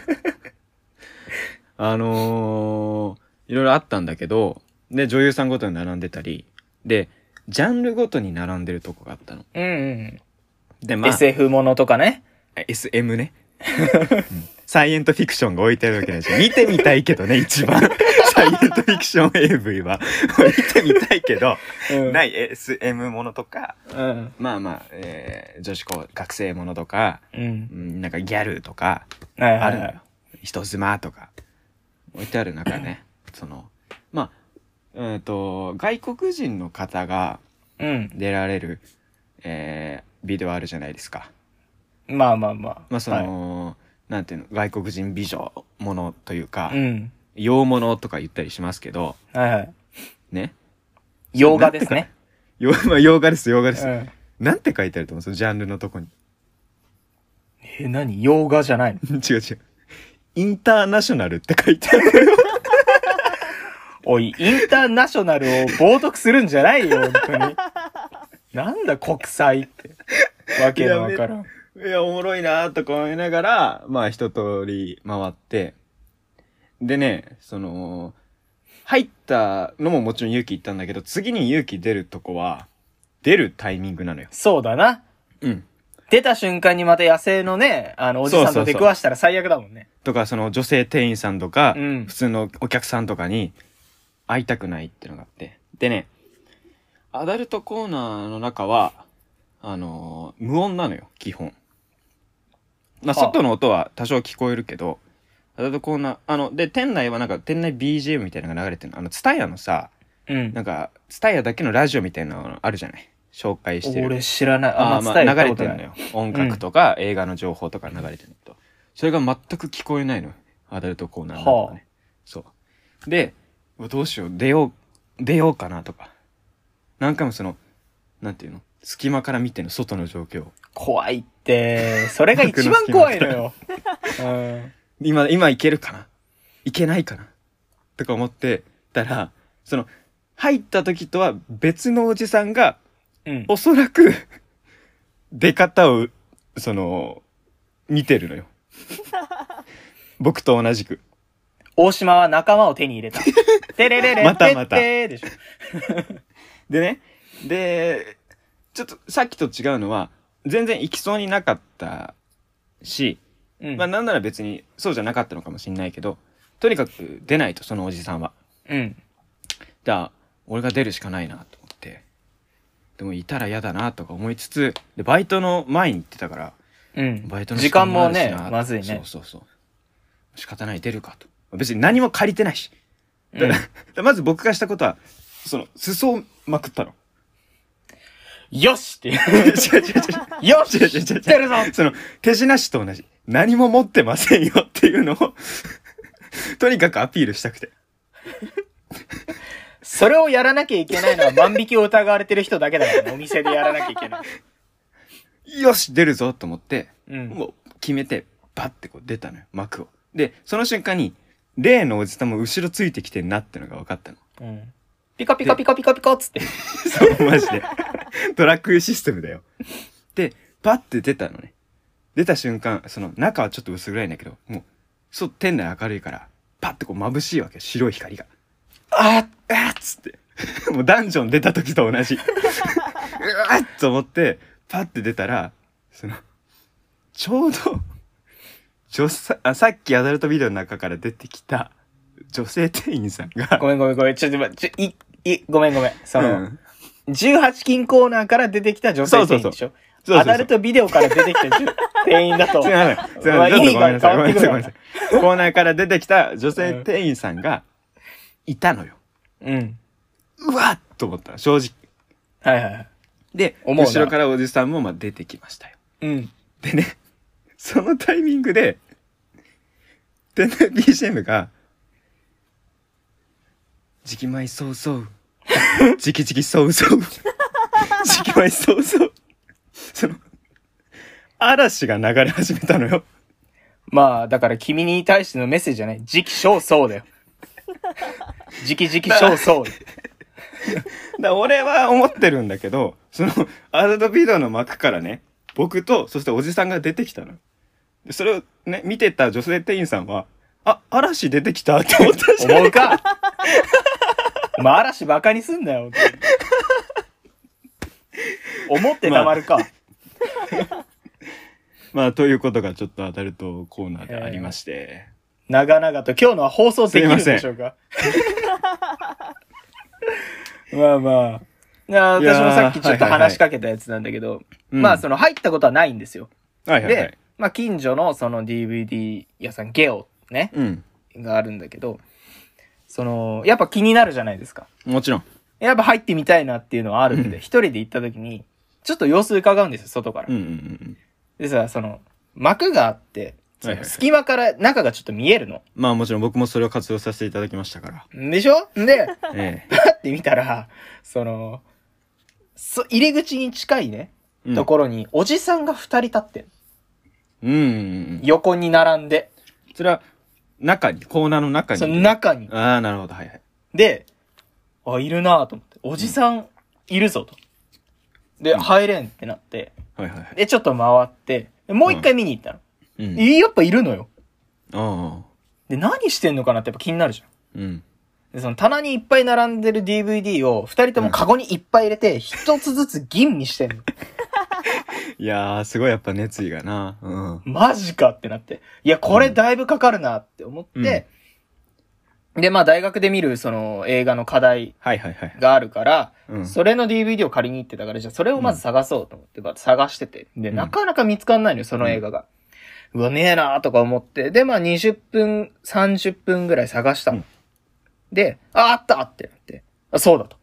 あのー、いろいろあったんだけどで女優さんごとに並んでたりでジャンルごとに並んでるとこがあったのうんうん。でまあ SF ものとかね。SM ね、うんサイエントフィクションが置いてあるわけないし見てみたいけどね一番 サイエントフィクション AV は見てみたいけど、うんない SM ものとかうん。まあまあ、えー女子高学生ものとか、うん。うん、なんかギャルとかはいはいはいあるのよ。人妻とか置いてある中ねそのまあうんと外国人の方がうん。出られる、えービデオあるじゃないですか。まあまあまあ。まあその、なんていうの外国人美女ものというか、はい。うん。洋物とか言ったりしますけどはいはい。ね洋画ですね。洋,、まあ、洋画です洋画です、うん。なんて書いてあると思うそのジャンルのとこにえ、何？洋画じゃないの？違う違うインターナショナルって書いてある おい、インターナショナルを冒涜するんじゃないよ、本当に。なんだ国際って。わけのわからん。いやおもろいなとか思いながらまあ一通り回ってでねその入ったのももちろん勇気いったんだけど次に勇気出るとこは出るタイミングなのよそうだな。うん出た瞬間にまた野生のね、あの、おじさんと出くわしたら最悪だもんね。とかその女性店員さんとか、うん。普通のお客さんとかに会いたくないっていうのがあって。でねアダルトコーナーの中はあのー無音なのよ基本。まあはあ。外の音は多少聞こえるけどアダルトコーナーあので店内はなんか店内 BGM みたいなのが流れてるの。あのツタヤのさうん。なんかツタヤだけのラジオみたいなのあるじゃない紹介してる。俺知らない。あ、あーまあ流れてるのよ。音楽とか映画の情報とか流れてるの。とそれが全く聞こえないのよ。アダルトコーナーの中はね、そう。でどうしよう。出よう出ようかなとか。何回もそのなんていうの？隙間から見ての外の状況。を怖いって、それが一番怖いのよ。うん。今今いけるかな？いけないかな？とか思ってたらその入った時とは別のおじさんがうん。おそらく出方をその見てるのよ 僕と同じく大島は仲間を手に入れた。てれれれ、またまたでしょ。でねでちょっとさっきと違うのは全然行きそうになかったし、うん。まあなんなら別にそうじゃなかったのかもしんないけどとにかく出ないとそのおじさんはうん。じゃあ俺が出るしかないなとでもいたら嫌だなとか思いつつでバイトの前に行ってたからうん。バイトの時間もあるしねな、まずいね。そう。そうそう。仕方ない出るかと。別に何も借りてないし、うん。だ まず僕がしたことはその裾をまくったの。よしって。違う違う違うよし違う違う違う出るぞ。その手品師と同じ。何も持ってませんよっていうのを とにかくアピールしたくてそれをやらなきゃいけないのは万引きを疑われてる人だけだからね。お店でやらなきゃいけない。よし出るぞと思ってうん。もう決めてバッてこう出たのよ幕をでその瞬間に例のおじさんも後ろついてきてんなってのが分かったのうん。ピカピカピカピカピカっつって。そうマジでトラックシステムだよでパッて出たのね出た瞬間その中はちょっと薄暗いんだけどもうそう店内明るいからパッてこう眩しいわけ白い光があっあっつってもうダンジョン出た時と同じうわっと思ってパッて出たらそのちょうど女さあさっきアダルトビデオの中から出てきた女性店員さんがごめんごめんごめん。ちょっと待って、ちょ、い、い、ごめんごめん。その、うん18金コーナーから出てきた女性店員でしょ？そうそうそうアダルトビデオから出てきた 店員だと。すいません。すいません。ごめんなさい。ごめんなさい。コーナーから出てきた女性店員さんがいたのよ。うん。うわっと思ったの正直。はいはいはい。で、思うな後ろからおじさんもまあ出てきましたよ。うん。でね、そのタイミングで、でね、BGM が、じきまいそうそう。じきじきそうそう。じきまいそうそう。その、嵐が流れ始めたのよ。まあ、だから君に対してのメッセージじゃない。時期尚早だよ。時期時期尚早。だ俺は思ってるんだけど、その、アダルトビデオの幕からね、僕と、そしておじさんが出てきたの。でそれをね、見てた女性店員さんは、あ、嵐出てきたって思ったじゃん。思うかお前嵐バカにすんなよ。思ってたまるか。まあ、ということがちょっとアダルトコーナーでありまして。長々と今日のは放送できるんでしょうか？まあまあ。私もさっきちょっとはいはいはい話しかけたやつなんだけど、うんまあその入ったことはないんですよ。はいはいはいで。、まあ近所のその DVD 屋さん、ゲオね、うん。があるんだけど、その、やっぱ気になるじゃないですか。もちろん。やっぱ入ってみたいなっていうのはあるんで、うん一人で行った時に、ちょっと様子伺うんですよ、外から。うんうんうん。でさ、その、幕があって、そはいはいはいの隙間から中がちょっと見えるの。まあもちろん僕もそれを活用させていただきましたから。でしょ？で、えパって見たら、その、そ入り口に近いね、え。ところに、おじさんが二人立ってんうん。うんうんうん。横に並んで、それは、中に、コーナーの中に？その中に。ああ、なるほど。はいはい。で、あ、いるなぁと思って、おじさんいるぞと。で、入れんってなって、はいはいはい。で、ちょっと回って、でもう一回見に行ったの。うん。えやっぱいるのよ。ああ。で、何してんのかなってやっぱ気になるじゃん。うん。で、その棚にいっぱい並んでる DVD を二人ともカゴにいっぱい入れて、一つずつ吟味してんの。いやー、すごいやっぱ熱意がな。うん。マジかってなって。いや、これだいぶかかるなって思って、で、まあ大学で見るその映画の課題。があるから、うん。それの DVD を借りに行ってたから、じゃあそれをまず探そうと思って、探してて。で、うんなかなか見つかんないのよ、その映画が。うわ、ねえなーとか思って。で、まあ20分、30分ぐらい探したの。うんで、あ、あったってなって。あ、そうだと。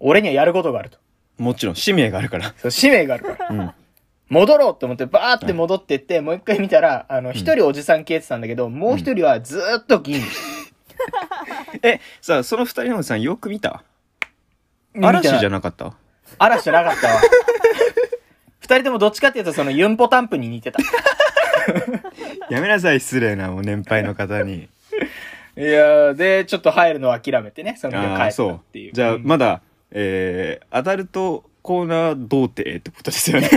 俺にはやることがあると。もちろん、使命があるから。そう、使命があるから。うん。戻ろうって思って、バーって戻ってって、もう一回見たら、あの、一人おじさん消えてたんだけど、もう一人はずーっと銀。え、さあ、その二人のおじさんよく見た？見た嵐じゃなかった？嵐じゃなかったわ。二人ともどっちかっていうと、そのユンポタンプに似てた。やめなさい、失礼な、もう年配の方に。いやー、で、ちょっと入るのを諦めてね、その日は帰ったっていう。。じゃあ、うんまだ、えー、アダルトコーナー童貞ってことですよね。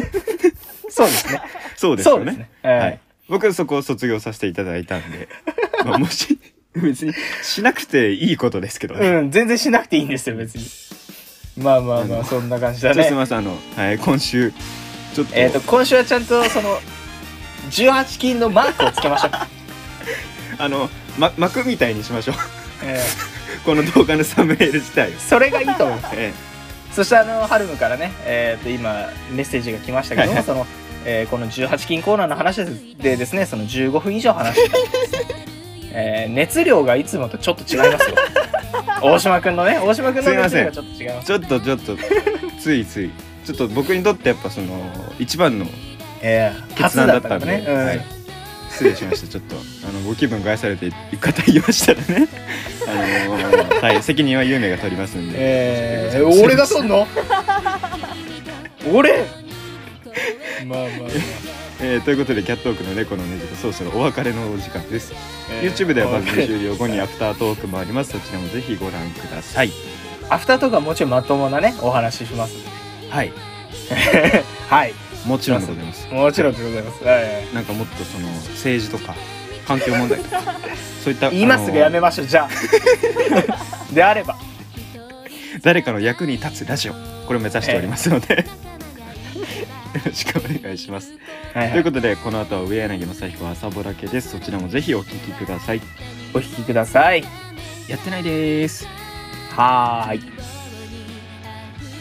そうですね。そうですよね。ねはいはい。僕そこを卒業させていただいたんで、まあ、もし、別にしなくていいことですけどね。うん、全然しなくていいんですよ、別に。まあまあまあ、そんな感じだね。すみません、あの、はい、今週、ちょっと、えっと、今週はちゃんと、その、18金のマークをつけましょう。あの、ま、幕みたいにしましょう。え この動画のサムネイル自体それがいいと思う。えそしてあのハルムからね、えー、と今メッセージが来ましたけども、はいはい。その、えーこの18金コーナーの話でですねその15分以上話してたんですね、えー熱量がいつもとちょっと違いますよ。大島君のね大島君の熱量がちょっと違います。ちょっとちょっとついつい。ちょっと僕にとってやっぱその一番のえー、決初断だったんで、ね、うん。はい、失礼しました。ちょっとあのご気分害されていく方いましたらね。あのはい責任は有名が取りますんで、えー、俺がとんの？俺？まあまあまあ、えーということでキャットオークの猫のねじとそろそろお別れのお時間です、えー YouTube では番組終了後にアフタートークもあります。そちらもぜひご覧ください。アフターとかもちろんまともなねお話ししますはい。はいもちろんでございます。もちろんでございます、はい。はいなんかもっとその政治とか環境問題とか そういった今すぐやめまましょう。じゃあ。であれば。誰かの役に立つラジオこれを目指しておりますので、よろしくお願いします、はいということでこの後は上柳正彦朝ぼらけです。そちらもぜひお聞きください。お聞きください。やってないです。はーい。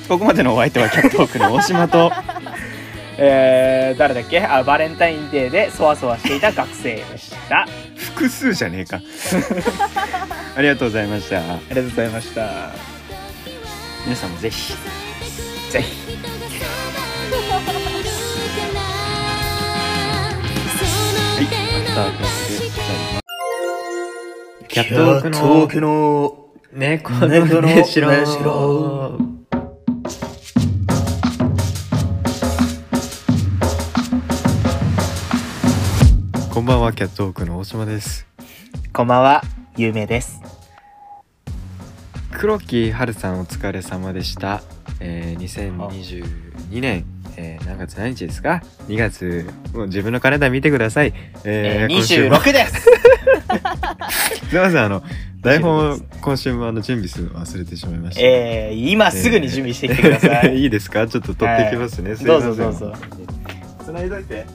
ここまでのお相手はキャットオークの大島とえー、誰だっけ？あバレンタインデーでそわそわしていた学生でした。あ複数じゃねえか。ありがとうございました。りがとうございました。皆さんもぜひ。ぜひ。はい。ますキャットオークの東京の猫のねしろこんばんはキャットオークの大島です。こんばんは有名です。黒木春さんお疲れ様でした、えー、2022年、えー、何月何日ですか？2月もう自分のカレンダー見てください。えー、今週も。26です。すいませんあの台本を今週もあの準備するの忘れてしまいました。えー、今すぐに準備してきてください、いいですか？ちょっと取ってきますね、すいどません。うぞどうぞ。繋いどいて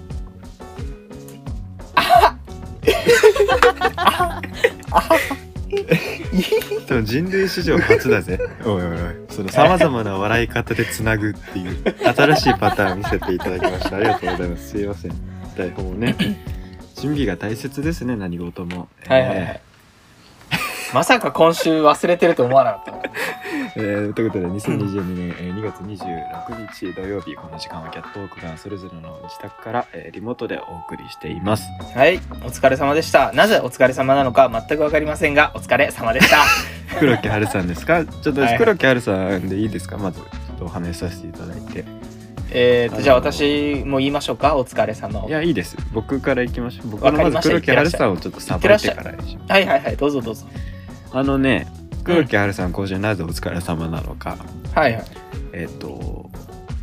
多分人類史上初だぜ。おいおいおい。そのさまざまな笑い方でつなぐっていう新しいパターンを見せていただきました。ありがとうございます。すいません。台本をね。準備が大切ですね何事も。はいはいはいまさか今週忘れてると思わなかった。えーということで2022年、えー2月26日土曜日この時間はキャットウォークがそれぞれの自宅から、えーリモートでお送りしています。はいお疲れ様でした。なぜお疲れ様なのか全くわかりませんがお疲れ様でした。黒木春さんですか？ちょっとはい。黒木春さんでいいですか？まずちょっとお話しさせていただいて。えーとじゃあ私も言いましょうか？お疲れ様を。いやいいです。僕から行きましょう。僕わかりまず黒木春さんをちょっとさばいてからにします。はいはいはいどうぞどうぞあのね黒木春さん今週なぜお疲れ様なのか、はいはい。えっ、と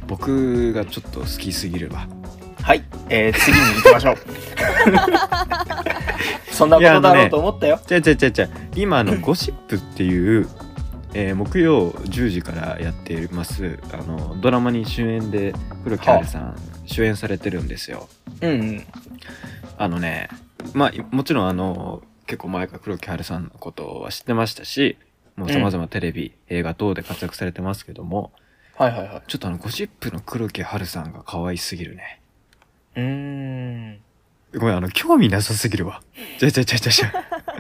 僕がちょっと好きすぎるわ。はい、えー、次に行きましょう。そんなことだろうと思ったよ、じゃじゃじゃじゃ。今あの「ゴシップ」っていう、えー木曜10時からやっていますあのドラマに主演で黒木春さん主演されてるんですよ。うんうん。あのねまあもちろんあの結構前から黒木春さんのことは知ってましたしもうさまざまテレビ、映画等で活躍されてますけどもはいはいはい。ちょっとあのゴシップの黒木春さんが可愛すぎるね。うーん。ごめんあの興味なさすぎるわ。じゃじゃじゃじゃじゃ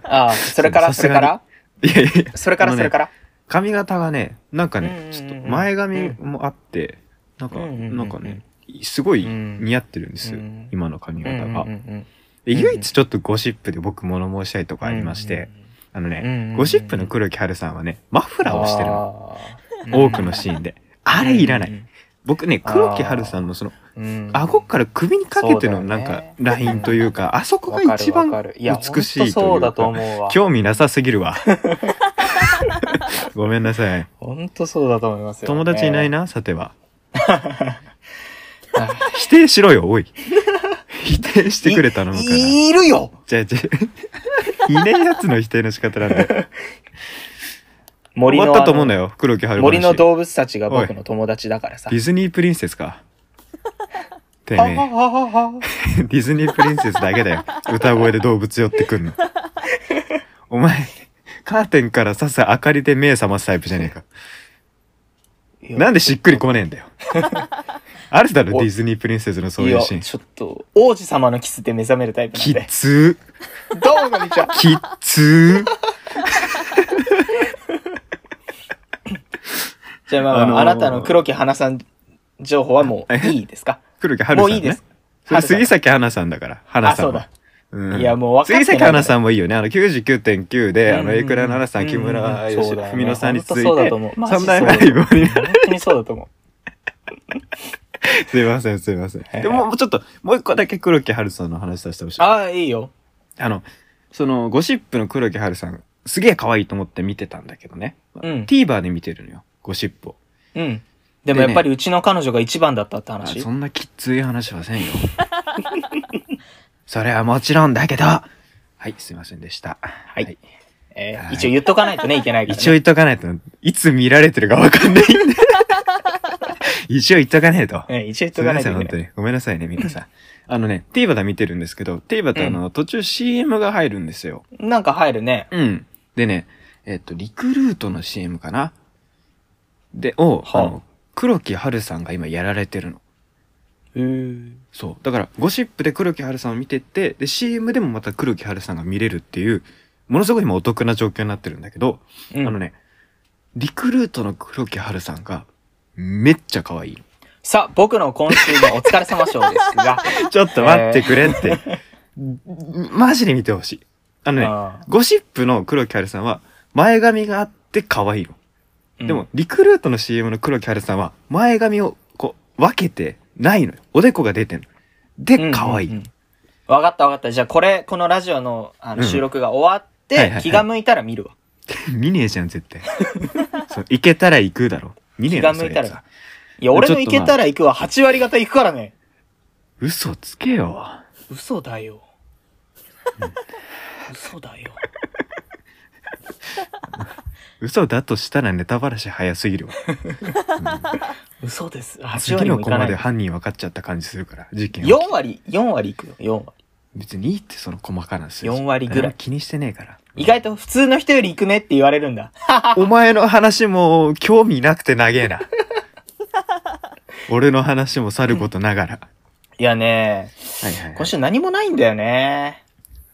ああそれから？それから？いやいやいやそれから？あのねそれから？髪型がねなんかうんうんうんねちょっと前髪もあってなんかうんうんうんうん。なんかねすごいうん。似合ってるんですようん。今の髪型が。うんうんうんで唯一ちょっとゴシップで僕物申したいとこありましてあのねゴシップの黒木春さんはねマフラーをしてるの。多くのシーンで。あれいらない。僕ね黒木春さんのそのうん顎から首にかけてのなんかラインというか あそこが一番美しいというか興味なさすぎるわ。ごめんなさい。本当そうだと思いますよ。友達いないななさては。否定しろよおい否定してくれたのかな？いいるよ。じゃあじゃあ いねえやつの否定の仕方なんだ森のわったと思うんだよ。よ黒木春森の話。動物たちが僕の友達だからさ。ディズニープリンセスか？てめえ。ディズニープリンセスだけだよ。歌声で動物寄ってくんの。お前、カーテンからさす明かりで目覚ますタイプじゃねえか。なんでしっくりこねえんだよ。あるだろ、おディズニープリンセスのそういうシーン。ちょっと、王子様のキスで目覚めるタイプなんきで。つどうもこんにちは。ー、きっつー。じゃあまあまあ、あのーあなたの黒木花さん情報はもういいですか？黒木春さん、ね。もういいです。それ杉咲花さんだから、花あ、さんは。そうだ。うんいやもう分かってない杉咲花さんもいいよね。あの99.9で、あの、うんうんうんエクラの花さん、木うんうん村よね文乃さんに続いて本当そうだと思う、マジ三代目そうだ相棒になる。本当にそうだと思 すいません、すいません。ええでも、もうちょっと、もう一個だけ黒木春さんの話させてほしい。う。ああ、いいよ。あの、その、ゴシップの黒木春さん、すげえ可愛いと思って見てたんだけどね。うん。TVer で見てるのよ、ゴシップを。うん。でもやっぱりうちの彼女が一番だったってあ話そんなきっつい話はせんよ。それはもちろんだけど、はい、すいませんでした。はいえーはい一応言っとかないとね、いけないから、ね。一応言っとかないと、いつ見られてるかわかんないんで。一応言っとかねえと。えー一応言っとかないといけない。本当に。ごめんなさいね、皆さん。あのね、TVer で見てるんですけど、TVer ってあの、途中 CM が入るんですよ。なんか入るね。うん。でね、えっと、リクルートの CM かな？で、を、はああの、黒木春さんが今やられてるの。へーそう。だから、ゴシップで黒木春さんを見てて、で、CM でもまた黒木春さんが見れるっていう、ものすごい今お得な状況になってるんだけど、うんあのね、リクルートの黒木春さんが、めっちゃ可愛いの。さあ、僕の今週のお疲れ様賞ですが。ちょっと待ってくれって。マジで見てほしい。あのね、あゴシップの黒木春さんは、前髪があって可愛いの。ーでも、、リクルートの CM の黒木春さんは、前髪をこう、分けてないのよ。おでこが出てんの。で、可愛い。うんうんうんわかったわかった。じゃあこれ、このラジオのあのうん収録が終わってはいはいは、い気が向いたら見るわ。見ねえじゃん、絶対。そう、行けたら行くだろ。見ねえだろ、気が向いたらいや、俺の行けたら行くわ。8割方行くからね。嘘つけよ。嘘だよ。嘘だよ。嘘だとしたらネタバラシ早すぎるわ。嘘です。8次割も行かないのコマで。犯人分かっちゃった感じするから、事件は4割、4割行くよ。4割。別にいいってその細かな数字。4割ぐらい誰も気にしてねえから。意外と普通の人より行くねって言われるんだ。お前の話も興味なくて長えな。俺の話もさることながら。いやね、はいはい、はい今。週何もないんだよね。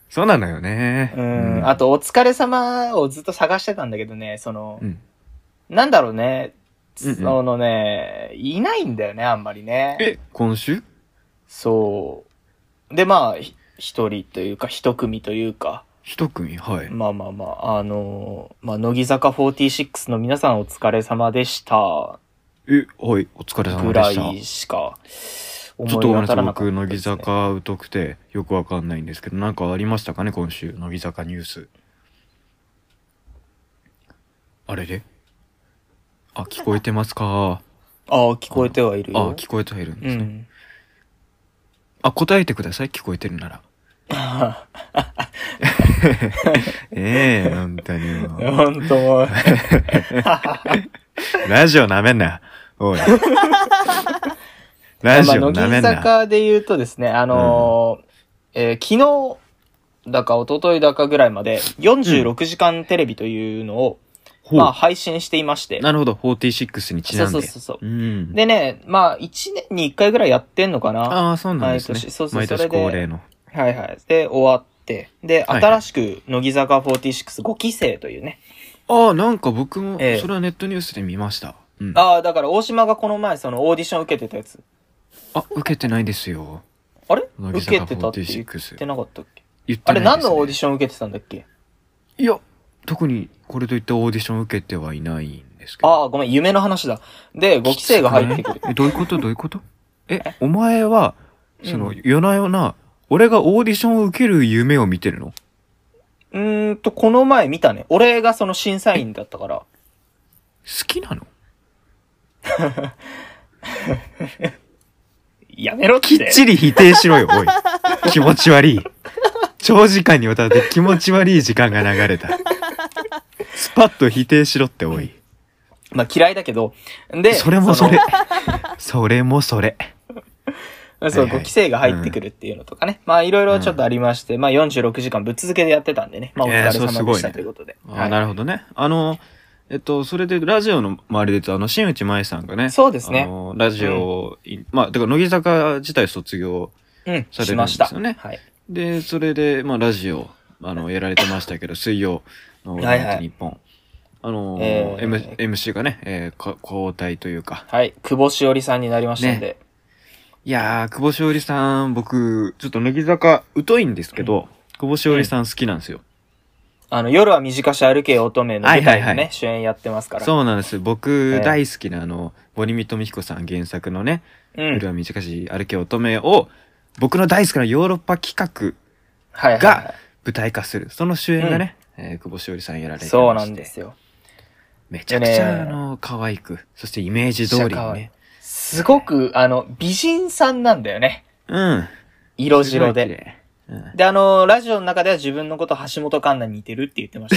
そうなのよね。うん。あと、お疲れ様をずっと探してたんだけどね、そのう、ん。なんだろうね。うんうんそのね、いないんだよね、あんまりね。え、今週？そう。で、まあ、ひ一人というか、一組というか、一組、はい。まあまあまあ、あのまあ、乃木坂46の皆さんお疲れ様でした。え、はい、お疲れ様ぐらでした。いしかちょっ思いとごめん僕、乃木。坂疎くてよくわかんないんですけど、なんかありましたかね、今週、乃木坂ニュース。あれで？あ、聞こえてますか？ああ、聞こえてはいるあ、よ。聞こえてはいるんですね。うん。あ、答えてください、聞こえてるなら。ええ本当にもう。ほんともう。ラジオなめんな。おい。ラジオまあ、乃木なめんな。坂で言うとですね、あのーえー昨日だか一昨日だかぐらいまで46時間テレビというのを、ほうまあ配信していまして。なるほど、46にちなんで。そうそうそうそううん。でね、まあ1年に1回ぐらいやってんのかなああ、そうなんですね。毎年そうそう毎年恒例の。はいはい。で、終わって。で、はい新しく乃木坂465期生というね。ああ、なんか僕も、ええそれはネットニュースで見ました。うん。あ、ああ、だから大島がこの前そのオーディション受けてたやつ。受けてないですよ。あれ？乃木坂受けてたって言っ46てなかったっけ言ってあれないです、ね。何のオーディション受けてたんだっけ？いや、特にこれといったオーディション受けてはいないんですけど。ああ、ごめん、夢の話だ。で、5期生が入ってくる。え、どういうこと？どういうこと？え、お前は、その、うん夜な夜な、俺がオーディションを受ける夢を見てるの？うーんと、この前見たね。俺がその審査員だったから。好きなの？やめろって。きっちり否定しろよ、おい。気持ち悪い。長時間にわたって気持ち悪い時間が流れた。スパッと否定しろって、おい。まあ嫌いだけど。で、それもそれの。それもそれ。そう、はいはいご規制が入ってくるっていうのとかね。まあいろいろちょっとありまして、まあ46時間ぶっ続けでやってたんでね。まあお疲れ様でしたということで。あなるほどね。あの、えっと、それでラジオの周りで言うと、あの、新内舞さんがね、そうですねあの、ラジオまあ、てか、乃木坂自体卒業うん、されるんしました。ですよねはい。で、それで、まあ、ラジオ、あの、やられてましたけど、水曜の、日本。あの、え MC がね、え交代というか。はい。久保しおりさんになりましたんで。いやー、久保しおりさん、僕、ちょっと乃木坂疎いんですけど、久保しおりさん好きなんですよ。あの、夜は短し歩け乙女の舞台はいはいはい主演やってますから。そうなんです。僕、えー大好きな、あの、森見富彦さん原作のね、うん。夜は短し歩け乙女を、僕の大好きなヨーロッパ企画はいはい、はが舞台化する。その主演がね、えー久保しおりさんやられてい。ましてそうなんですよ。めちゃくちゃ、でねあの、可愛く、そしてイメージ通りにね。すごく、あの、美人さんなんだよね。うん。色白で。すごい綺麗。うんで、あの、ラジオの中では自分のこと橋本環奈に似てるって言ってまし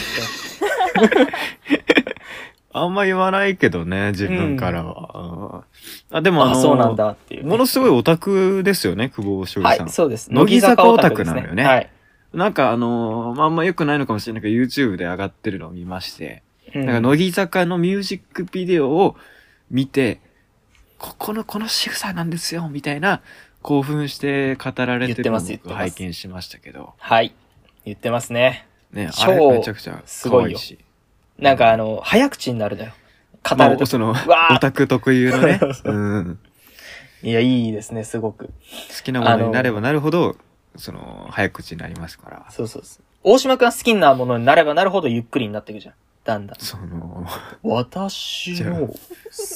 たけど。あんま言わないけどね、自分からは。うんあ、でもああ、の、そうなんだっていうね、ものすごいオタクですよね、久保しおりさん。はい、そうです。乃木坂オタクなのよねはい。なんかあのーまああんま良くないのかもしれないけど、YouTube で上がってるのを見まして、うんなんか乃木坂のミュージックビデオを見て、ここのこの仕草なんですよ、みたいな興奮して語られてるのを拝見しましたけど、はい。言ってますね。ね、あ超れめちゃくちゃすごいし。なんかあの、早口になるのよ。語まあ、ると。その、オタク特有のね、そ うん、いや、いいですね、すごく。好きなものになればなるほど、その、早口になりますから。そうそうそう。大島くんが好きなものになればなるほどゆっくりになっていくじゃん。だんだん。その、私の、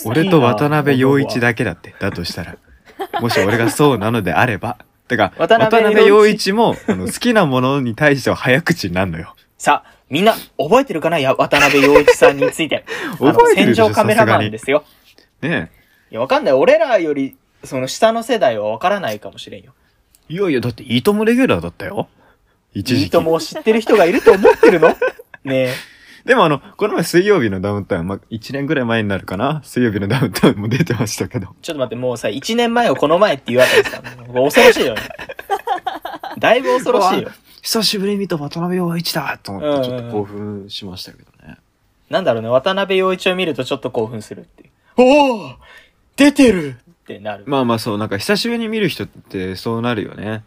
俺と渡辺陽一だ。だけだって、だとしたら。もし俺がそうなのであれば。てか、渡渡辺辺陽一も、あの好きなものに対しては早口になるのよ。さあ、みんな、覚えてるかな？いや、渡辺陽一さんについて。あ の覚えてるでしょ戦場カメラマンですよ。ねいや、わかんない。俺らより、その下の世代はわからないかもしれんよ。え。いやいや、だって、いいともレギュラーだったよ。一。いいともを知ってる人がいると思ってるの？ねえ。でもあの、この前水曜日のダウンタウン、まあ、1年ぐらい前になるかな？水曜日のダウンタウンも出てましたけど。ちょっと待って、もうさ、1年前をこの前って言うあたりさ、もう恐ろしいよね。だいぶ恐ろしいよ。久しぶりに見た渡辺陽一だと思って、ちょっと興奮しましたけどね。なんだろうね、渡辺陽一を見るとちょっと興奮するっていう。おお出てるってなる。まあまあそう、なんか久しぶりに見る人ってそうなるよね。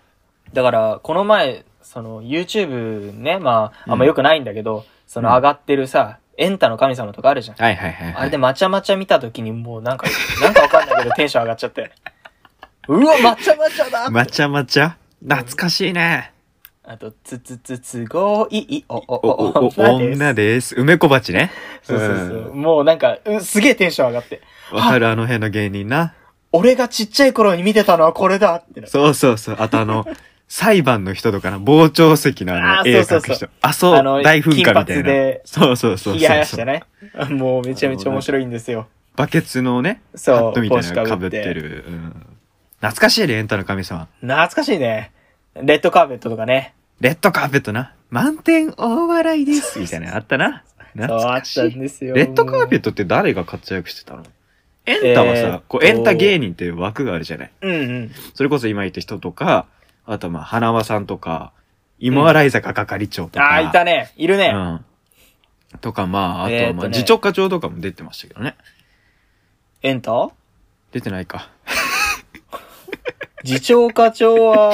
だから、この前、その、YouTube ね、まあ、あんま良くないんだけど、その上がってるさ、エンタの神様とかあるじゃん。はいはいはい、はい。あれでまちゃまちゃ見たときにもうなんか、なんかわかんないけどテンション上がっちゃって。うわ、まちゃまちゃだまちゃまちゃ？懐かしいね。あと、つつつつごいい、お、お、お、お、お、女です。梅小鉢ね。そうそうそう。もうなんか、うんすげえテンション上がって。わかるあの辺の芸人な。俺がちっちゃい頃に見てたのはこれだってな。そうそうそう。あとあの、裁判の人とかな、傍聴席のああの、絵描く人。あ、そう、大噴火みたいな。そうそうそうそう。いややしてね。もうめちゃめちゃ面白いんですよ。バケツのね、ハそうットみたいなの帽子かぶって被ってる。うん懐かしいね、エンタの神様。懐かしいね。レッドカーペットとかね。レッドカーペットな。満点大笑いです。みたいなのあったな。そう懐あったい。んですよ。レッドカーペットトって誰が活躍してたの？エンタはさ、こうエンタ芸人っていう枠があるじゃない。うんうん。それこそ今言った人とか、あとまあ、花輪さんとか、芋洗坂係長とか。ああ、いたね。いるね。うん。とか、まあ、あとはまあ、ね次長課長とかも出てましたけどね。エンタ出てないか。次長課長は、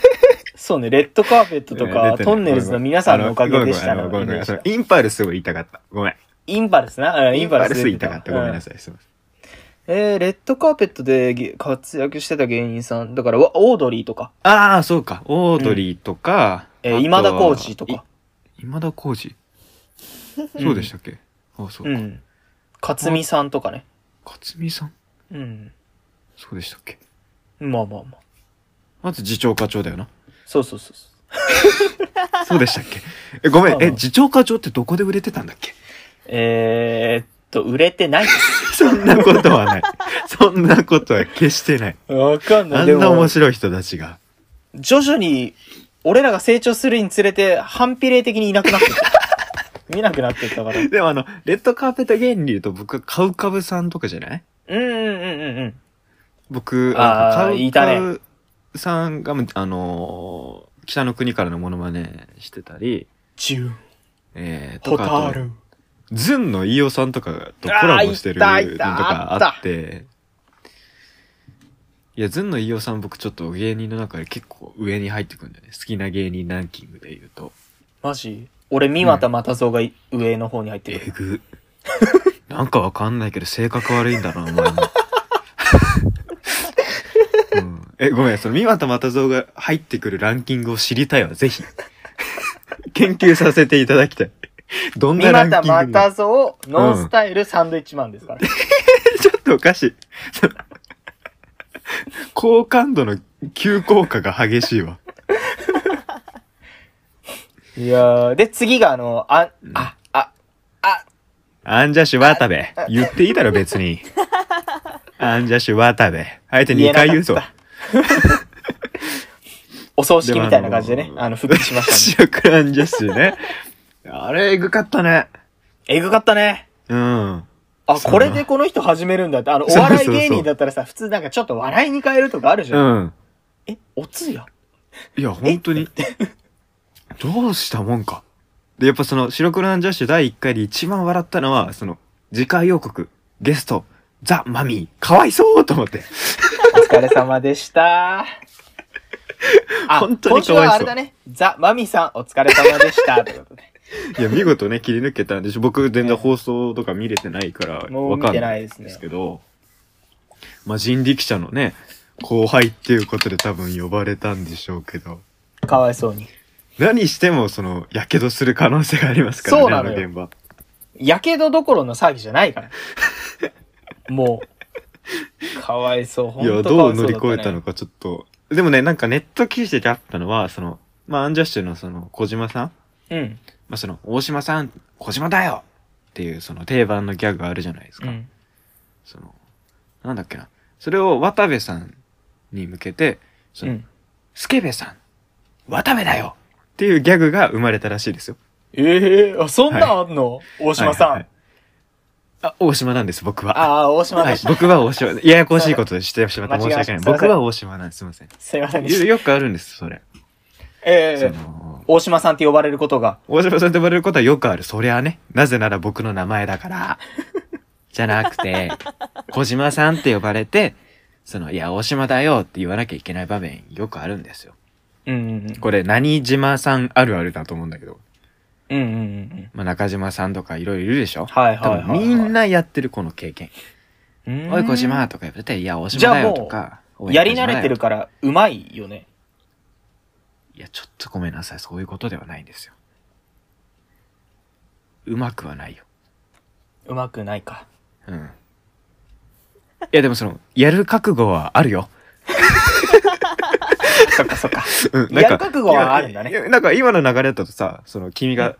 そうね、レッドカーペットと出か、てないトンネルズの皆さんのおかげでしたのあのごめんごめんごめんごめんインパルスを言いたかった。ごめん。インパルスな。うんインパルス出言いたかった。ごめんない。さい。すいません。えー、レッドカーペットでげ活躍してた芸人さん。だから、わオードリーとか、ああ、そうか。オードリーとか、えー、あとは今田耕司とか。。い今田耕司？そうでしたっけ？あそうか。うん。勝美さんとかね。勝美さん？うん。そうでしたっけ？まあまあまあ。まず次長課長だよな。そうそうそうそ そうでしたっけ？え、ごめん。え、次長課長ってどこで売れてたんだっけ？う。えー、っと、売れてないです。そんなことはない。そんなことは決してない。わかんない。であんな面も、白い人たちが。徐々に、俺らが成長するにつれて、反比例的にいなくなってった。見なくなってったから。でもあの、レッドカーペット芸人で言うと僕はカウカブさんとかじゃない？うんうんうんうんうん。僕、あカウいたねさんが、あのー北の国からのモノマネしてたり、ジュえー、とホか、あとタル。ズンの飯尾さんとかとコラボしてるのとかあって、いや、ズンの飯尾さん僕ちょっと芸人の中で結構上に入ってくるんだよね。好きな芸人ランキングで言うと。マジ？俺、三股又蔵が上の方に入ってる。えぐ。なんかわかんないけど性格悪いんだな、お前も。うん、え、ごめん、その三股又蔵が入ってくるランキングを知りたいわ、ぜひ。研究させていただきたい。どんな三ランキン股グなの又蔵、ノンスタイル、サンドイッチマンですから。ちょっとおかしい。好感度の急降下が激しいわ。いやー、で、次があの、あ、あ、あ、あ、アンジャッシュ渡部。言っていいだろ、別に。アンジャッシュ渡部。あえて2回言うぞ。お葬式みたいな感じでねあの、復帰しましたね。白黒アンジャッシュね。あれ、えぐかったね。えぐかったね。うん。あ、そうこれでこの人始めるんだって。あの、おそうそうそう笑い芸人だったらさ、普通なんかちょっと笑いに変えるとかあるじゃん。うん。え、おつやいや、本当に。どうしたもんか。で、やっぱその、白黒アンジャッシュ第1回で一番笑ったのは、その、次回予告、ゲスト、ザ・マミー、かわいそうと思って。お疲れ様でした。あ、本当に今週かわいそうはあれだね。ザ・マミさん、お疲れ様でした。ということで。いや、見事ね、切り抜けたんでしょ。僕、全然放送とか見れてないから、もうわかんなないいですけど、まあ、人力車のね、後輩っていうことで多分呼ばれたんでしょうけど、かわいそうに。何しても、その、火傷する可能性がありますからね、そうなのよあの現場。やけどどころの騒ぎじゃないから。もう、かわいそう。ほんいや、どう乗り越えたのかちょっと。でもね、なんかネット記事であったのは、その、まあ、アンジャッシュのその、小島さんうん。まあ、その、大島さん、小島だよっていう、その、定番のギャグがあるじゃないですか。うん。その、なんだっけな。それを渡部さんに向けて、そうの、ん。スケベさん、渡部だよっていうギャグが生まれたらしいですよ。ええあ、そんなんあんの、大島さん。はいはいはいあ、大島なんです、僕は。ああ、大島はいでし、た。僕は大島。ややこしいことしてしまった。申し訳ない。僕は大島なんです。すいません。すいませんでした。よよくあるんです、それ。ええその、大島さんって呼ばれることが。大島さんと呼ばれることはよくある。そりゃね。なぜなら僕の名前だから。じゃなくて、小島さんって呼ばれて、その、いや、大島だよって言わなきゃいけない場面よくあるんですよ。うんうんうん。これ、何島さんあるあるだと思うんだけど。うんうんうんうん。まあ、中島さんとかいろいろいるでしょ？はいはいはい、はい。みんなやってるこの経験。うーん、おい小島とか言われて、いや、大島だよとか。やり慣れてるから、うまいよね。いや、ちょっとごめんなさい。そういうことではないんですよ。うまくはないよ。うまくないか。うん。いや、でもその、やる覚悟はあるよ。そっかそっか。うん、やる覚悟はあるんだねなんか今の流れだとさ、その、君が、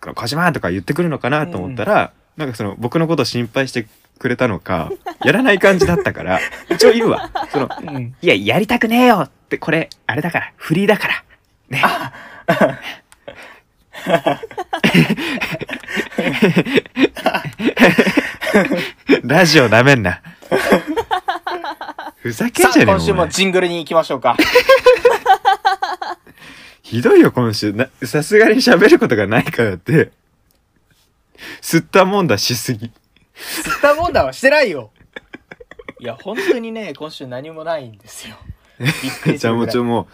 小島とか言ってくるのかなと思ったら、なんかその、僕のこと心配してくれたのか、やらない感じだったから、一応言うわ。その、うん。いや、やりたくねえよって、これ、あれだから、フリーだから。ね。ラジオなめんな。ふざけんさあ、じゃねえ今週もジングルに行きましょうか。ひどいよ、今週。な、さすがに喋ることがないからって、吸ったもんだしすぎ。吸ったもんだはしてないよ。いや、本当にね、今週何もないんですよ。びっくりじゃあもぐらいちょ、も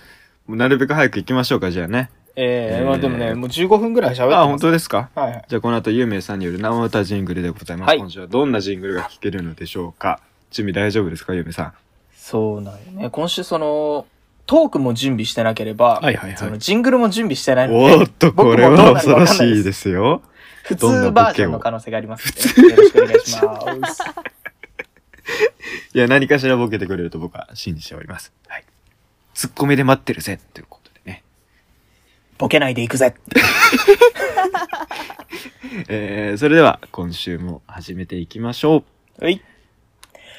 う、もうなるべく早く行きましょうか、じゃあね。えええーまあでもね、もう15分ぐらい喋ってます。あ、本当ですか？はいはい。じゃあこの後、ゆうめいさんによる生歌ジングルでございます。はい今週はどんなジングルが聴けるのでしょうか？準備大丈夫ですか、ゆうめいさん？そうなんよね。今週その、トークも準備してなければ、はいはいはいそのジングルも準備してないので、おーっと、これは恐ろしいですよ。普通バージョンの可能性がありますので、よろしくお願いします。いや、何かしらボケてくれると僕は信じております。はい。ツッコミで待ってるぜ、ということでね。ボケないでいくぜ。えー、それでは今週も始めていきましょう。はい。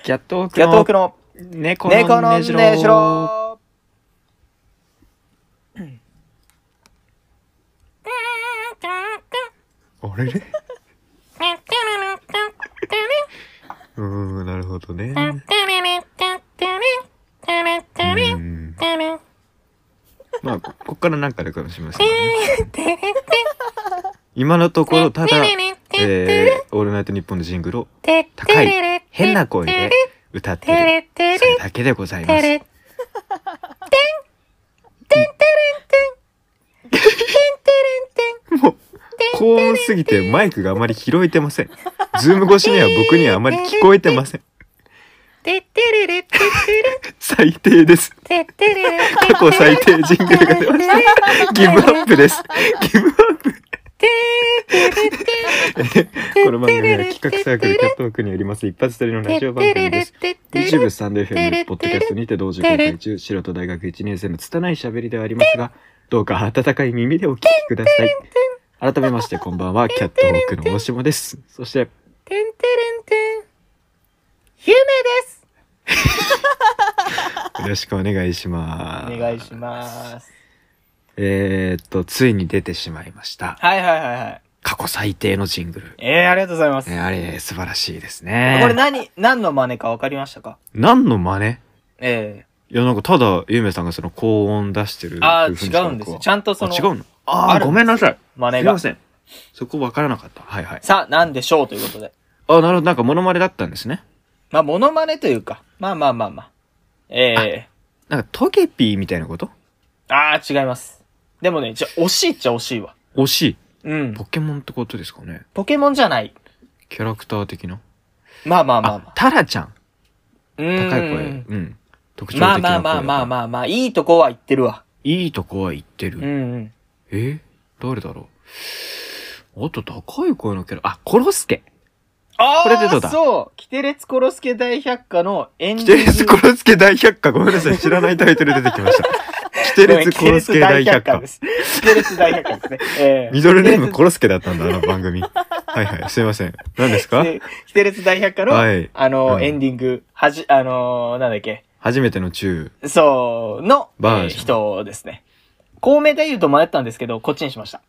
キャットオークのの猫猫のねのねじろじろあれ？れうーん、なるほどね。うーん。からなんかでかもしれませんね。今のところ、ただ、えー、オールナイトニッポンのジングルを高い、変な声で歌ってる。それだけでございます。もう、高音すぎてマイクがあまり拾えてません。ズーム越しには僕にはあまり聞こえてません。最低です。過去最低ジングルが出ました。ギブアップです。ギブアップ。この番組は企画サークルキャットワークによります一発撮りのラジオ番組です。YouTube stand.fm、ポッドキャストにて同時公開中、素人大学1年生の拙い喋りではありますが、どうか温かい耳でお聞きください。改めましてこんばんは、キャットウォークの大下です。そして、てんてれんてん。夢です。よろしくお願いします。お願いします。えー、っと、ついに出てしまいました。はいはいはいはい。過去最低のジングル。えー、ありがとうございます。えーあれ、素晴らしいですね。これ何、何の真似か分かりましたか？何の真似？えいや、なんかただ、ゆめさんがその高音出してるえああ、違うんですよ。ちゃんとそあ、の、違うの？ああ、ごめんなさい。真似がすいま。せん。そこ分からなかった。はいはい。さあ、なんでしょうということで。あ、なるほど。なんかモノマネだったんですね。まあ、モノマネというか、まあまあまあまあ。ええなんかトゲピーみたいなこと？ああ、違います。でもね、じゃ、惜しいっちゃ惜しいわ。惜しい。うん。ポケモンってことですかね。ポケモンじゃない。キャラクター的な？まあまあまあまあ。タラちゃん。うーん高い声。うん。特徴的な声。まあまあまあまあまあまあ、いいとこは言ってるわ。いいとこは言ってる。うんうん。え？誰だろう？あと高い声のキャラ、あ、コロスケ。ああこれでどうだ？そう。キテレツコロスケ大百科のエンキディング。テレツコロスケ大百科。ごめんなさい。知らないタイトル出てきました。キテレツコロスケ大百科で。す。キテレツ大百科ですね。ええ ミドルネームコロスケだったんだ、あの番組。はいはい。すいません。何ですか？でキテレツ大百科の、はいあの、うんエンディング、はじ、あのーなんだっけ、初めての中。そう、の、バージ人ですね。孔明太夫と迷ったんですけど、こっちにしました。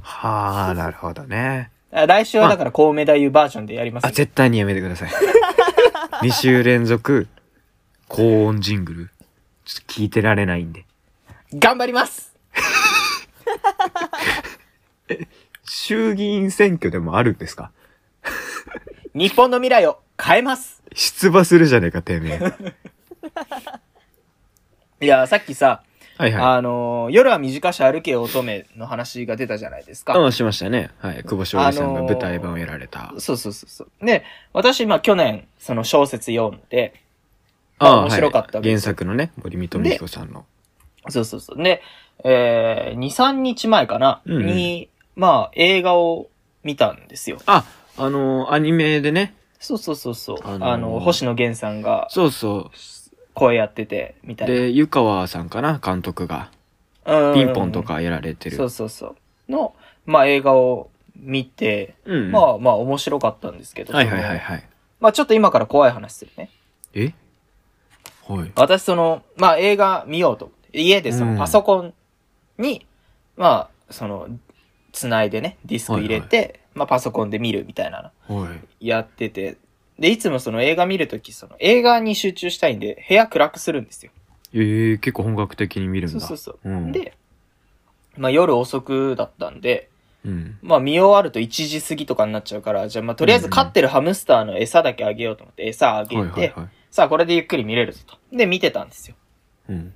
はあ、なるほどね。あ来週はだから孔明太夫バージョンでやりますあ。絶対にやめてください。2週連続、高音ジングル。ちょっと聞いてられないんで。頑張ります衆議院選挙でもあるんですか？日本の未来を変えます出馬するじゃねえか、てめえ。はいや、さっきさ、いはあのー夜は短し歩けよ乙女の話が出たじゃないですい。か。うん、しましたね。はい。久保翔平さんがあのー舞台版をやられた。そうそうそうそう。で、私、まあ去年、その小説読んで、まあ面白かったわけ原作のね、森見富彦さんの。そうそうそう。で、えー、2、3日前かな、うんうんに、まあ映画を見たんですよ。あ、あのーアニメでね。そうそうそうそう。あのーあの、星野源さんがそうそ。声やってて、みたいうな。で、湯川さんかな、監督が。うんピンポンと。かやられてる。そうそうそう。の、まあ映画を見て、うん。まあまあ面白かったんですけど。はいはいはいはい。まあちょっと今から怖い話するね。え？はい。私その、まあ映画見ようと思って。家でそうんのパソコンに、まあ、その、つないでね、ディスク入れて、まあパソコンで見るみたいなのはい。やってて、で、いつもその映画見るとき、その映画に集中したいんで、部屋暗くするんですよ。ええ結構本格的に見るんだ。そうそうそう。うん。で、まあ夜遅くだったんで、うん。まあ見終わると1時過ぎとかになっちゃうから、じゃあまあとりあえず飼ってるハムスターの餌だけあげようと思って餌あげて、はいはいはい。さあこれでゆっくり見れるぞと。で、見てたんですよ。うん。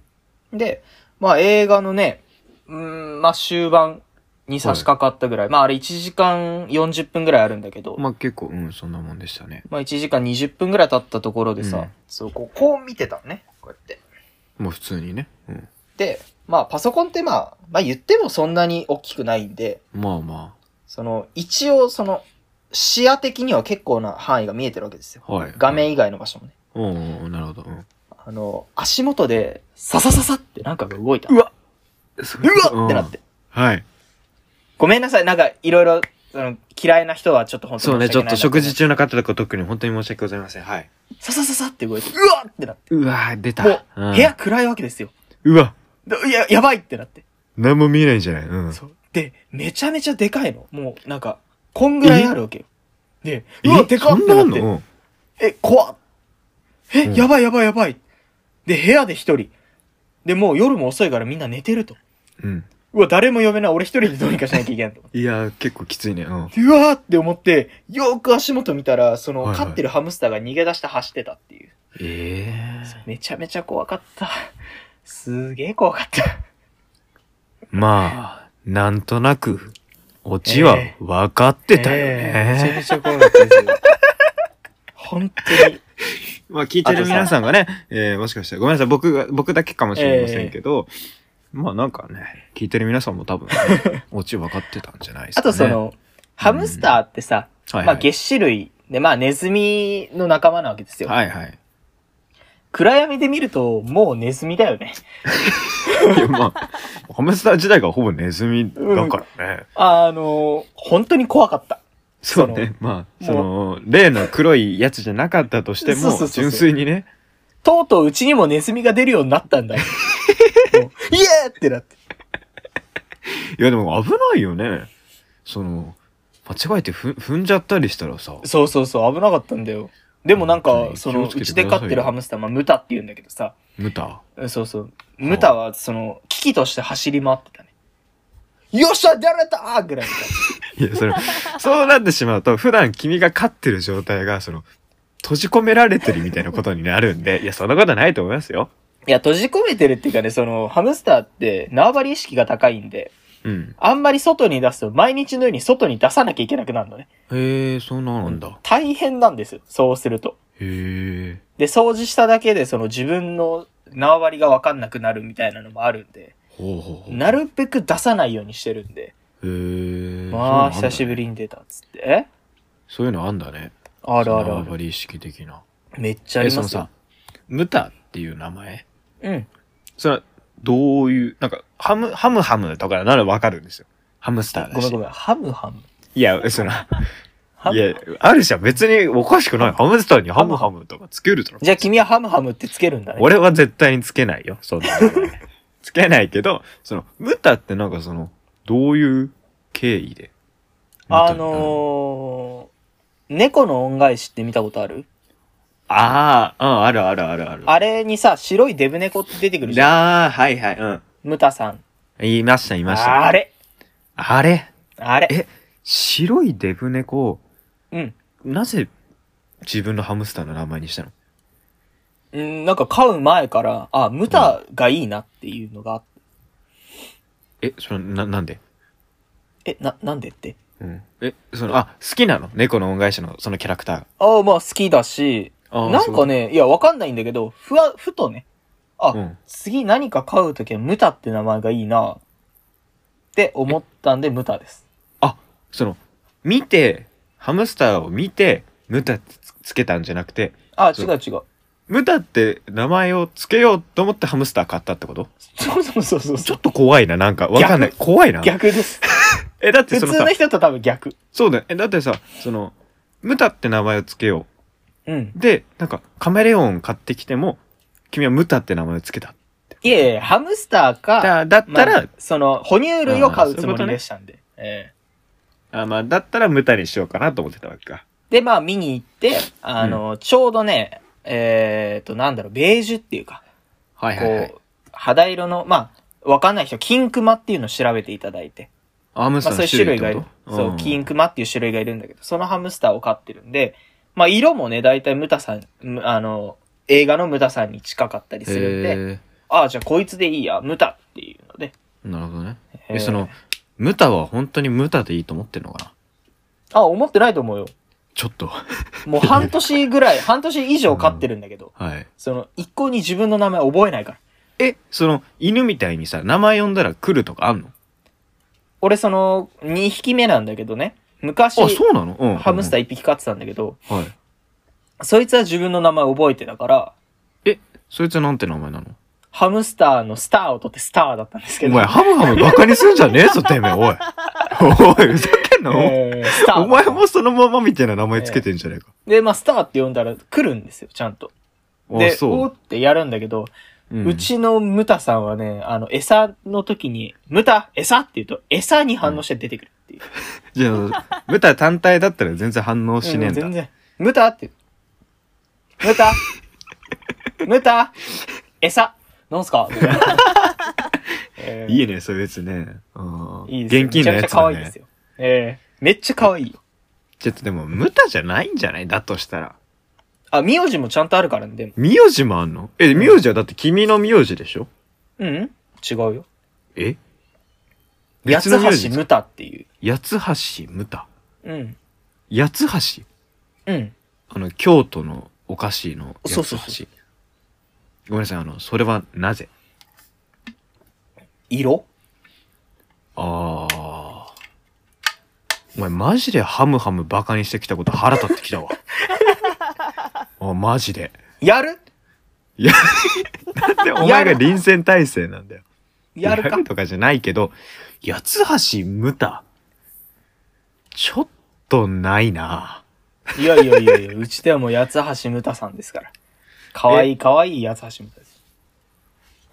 で、まあ映画のね、うーん、まあ終盤に差し掛かったぐらい、まああれ1時間40分ぐらいあるんだけど、ままあ結構、うん、そんなもんでしたね。あ1時間20分ぐらい経ったところでさ、うんそう、こう、こう見てたのね。こうやって。もう普通にね。うん。で、まあパソコンってまあ、まあ言ってもそんなに大きくないんで、まあまその、一応その、視野的には結構な範囲が見えてるわけですよ。あ。はい。画面以外の場所もね。うんうん、なるほど。うん。あの、足元で、ササササってなんかが動いた。うわうわってなって。。はい。ごめんなさい。なんか、いろいろ、その、嫌いな人はちょっと本当そうね、ちょっと食事中。中の方とか特に本当に申し訳ございません。はい。ササササって動いて、うわってなって。うわ出た。もう、ん部屋暗いわけですよ。うわや、やばいってなって。何も見えないんじゃない？うん。そう。で、めちゃめちゃでかいの。もう、なんか、こんぐらいあるわけよ。で、うわ、でかっそんてなって。なあんのえ、怖っ。え、うんやばいやばいやばい。で、部屋で一人。で、もう夜も遅いからみんな寝てると。うん。うわ、誰も呼べない。俺一人でどうにかしなきゃいけないと思って。いや、結構きついね。うん。うわーって思って、よーく足元見たら、その、はいはい飼ってるハムスターが逃げ出して走ってたっていう。ええめちゃめちゃ怖かった。すげえ怖かった。まあ、なんとなく、オチは分かってたよええめちゃめね。ちゃ怖かったですよ。本当に。まあ、聞いてる皆さんがね、えーもしかしたら、ごめんなさい、僕が、僕だけかもしれませんけど、まあなんかね、聞いてる皆さんも多分、ね、オチ分かってたんじゃないですあかね。とその、ハムスターってさ、はいはいまあ月種類で、まあネズミの仲間なわけですよ。はいはい。暗闇で見ると、もうネズミだよね。いや、まあ、ハムスター自体がほぼネズミだからね。あの、本当に怖かった。そうね。まあ、その、例の黒いやつじゃなかったとしても純粋にね、とうとううちにもネズミが出るようになったんだよ。も うイエーってなって。いやでも危ないよね。その、間違えてふ踏んじゃったりしたらさ、そうそうそう、危なかったんだよ。でもなんか、本当にその、気をつけうてくださいよちで飼ってるハムスター、まあ、ムタって言うんだけどさ、ムタ？うんそうそう。ムタは、その、危機として走り回ってたね。よっしゃ出られたーぐらいの感じ。いや、それ、そうなってしまうと、普段君が飼ってる状態が、その、閉じ込められてるみたいなことになるんで、いや、そんなことはないと思いますよ。いや、閉じ込めてるっていうかね、その、ハムスターって縄張り意識が高いんで、うん。あんまり外に出すと、毎日のように外に出さなきゃいけなくなるのね。へえ、そんななんだ。大変なんですよ、そうすると。へえ。で、掃除しただけで、その自分の縄張りがわかんなくなるみたいなのもあるんで、ほうほうほう。なるべく出さないようにしてるんで、へえ。まあ、久しぶりに出たっつって。え？そういうのあんだね。あるあるある。意識的な。めっちゃあえ、りますよそのさ。、ムタっていう名前？うん。それは、どういう、なんか、ハム、ハムハムとかならわかるんですよ。ハムスターだし。ごめんごめん。ハムハム？いや、その、いや、あるじゃん。別におかしくない。ハムスターにハムハムとかつけるだろ。じゃあ君はハムハムってつけるんだね。俺は絶対につけないよ。そんな つけないけど、その、ムタってなんかその、どういう経緯で？あのー、猫の恩返しって見たことある？ああ、うん、あるあるあるある。あれにさ、白いデブ猫って出てくるじゃん。ああ、はいはい、うん。ムタさん。言いました、言いました。あれあれ？あれえ、白いデブ猫を、うん。なぜ自分のハムスターの名前にしたの？うん、なんか飼う前から、あ、ムタがいいなっていうのがあって、え、それな、なんで？え、な、なんでって？うん。え、その、あ、好きなの？猫の恩返しのそのキャラクターが。ああ、まあ好きだし、なんかね、いや、わかんないんだけど、ふわ、ふとね、あ、うん次何か飼うときはムタって名前がいいな、って思ったんで、ムタです。あ、その、見て、ハムスターを見て、ムタってつつけたんじゃなくて、あ、違そうう違う。ムタって名前をつけようと思ってハムスター買ったってこと？そうそうそうそう。ちょっと怖いな、なんか。わかんない。怖いな。逆です。え、だってそのさ普通の、人と多分逆。そうだよ。え、だってさ、その、ムタって名前をつけようん。う。で、なんか、カメレオン買ってきても、君はムタって名前をつけた。いえいえ、ハムスターか、だだったら、まあその、哺乳類を飼うつもりでしたんで。ええあ、まあ、だったらムタにしようかなと思ってたわけか。で、まあ見に行って、あの、ちょうどね、えっ、と、なんだろう、ベージュっていうか、はいこ。う、肌色の、まあ、わかんない人、金クマっていうのを調べていただいて、まあそういうアムスターの種類がいるそう、金クマっていう種類がいるんだけど、そのハムスターを飼ってるんで、まあ色もね、だいたいムタさん、むあの、映画のムタさんに近かったりするんで、へああ、じゃあこいつでいいや、ムタっていうので。ーなるほどね。えその、ムタは本当にムタでいいと思ってんのかな？あ、思ってないと思うよ。ちょっと。もう半年ぐらい、半年以上飼ってるんだけど、はい。その、一向に自分の名前覚えないから。え、その、犬みたいにさ、名前呼んだら来るとかあんの？俺その、2匹目なんだけどね、昔、あ、そうなの？うん。ハムスター。ー1匹飼ってたんだけど、はい。そいつは自分の名前覚えてたから、え、そいつはなんて名前なの？ハムスターのスターを取ってスターだったんですけど。お前、ハムハムバカにするんじゃねえ？ぞ、てめえ、おい。おい、ふざけんな、えーお前もそのままみたいな名前つけてんじゃねえか。で、まあ、スターって呼んだら来るんですよ、ちゃんと。あ、で、そうおーってやるんだけど、う。うちのムタさんはね、あの、餌の時に、ムタ餌って言うと、餌に反応して出てくるっていう。じゃあ、ムタ単体だったら全然反応しねえんだ。うん全然。ムタって。ムタ ムタ餌なんすか？い いいね、そういうやつね。うんいいですよ現金のやつめちゃくちゃ可。愛いですよ。ええめっちゃ可愛いよ。ちょっとでも、無駄じゃないんじゃない？だとしたら。あ、名字もちゃんとあるからね、でも。名字もあんの？え、名字はだって君の名字でしょ？うん？違うよ。え？八別の名字橋ムタっていう。八橋無駄。うん。八橋？うん。あの、京都のお菓子の八橋。そうそうそごめんなさい、あの、それはなぜ？色？ああ。お前マジでハムハムバカにしてきたこと腹立ってきたわ。あ、マジで。やる？なんでお前が臨戦態勢なんだよ。やるか？とかじゃないけど、八橋無駄。ちょっとないないやいやいやいや、うちではもう八橋ムタさんですから。可愛い可愛い八橋ムタです。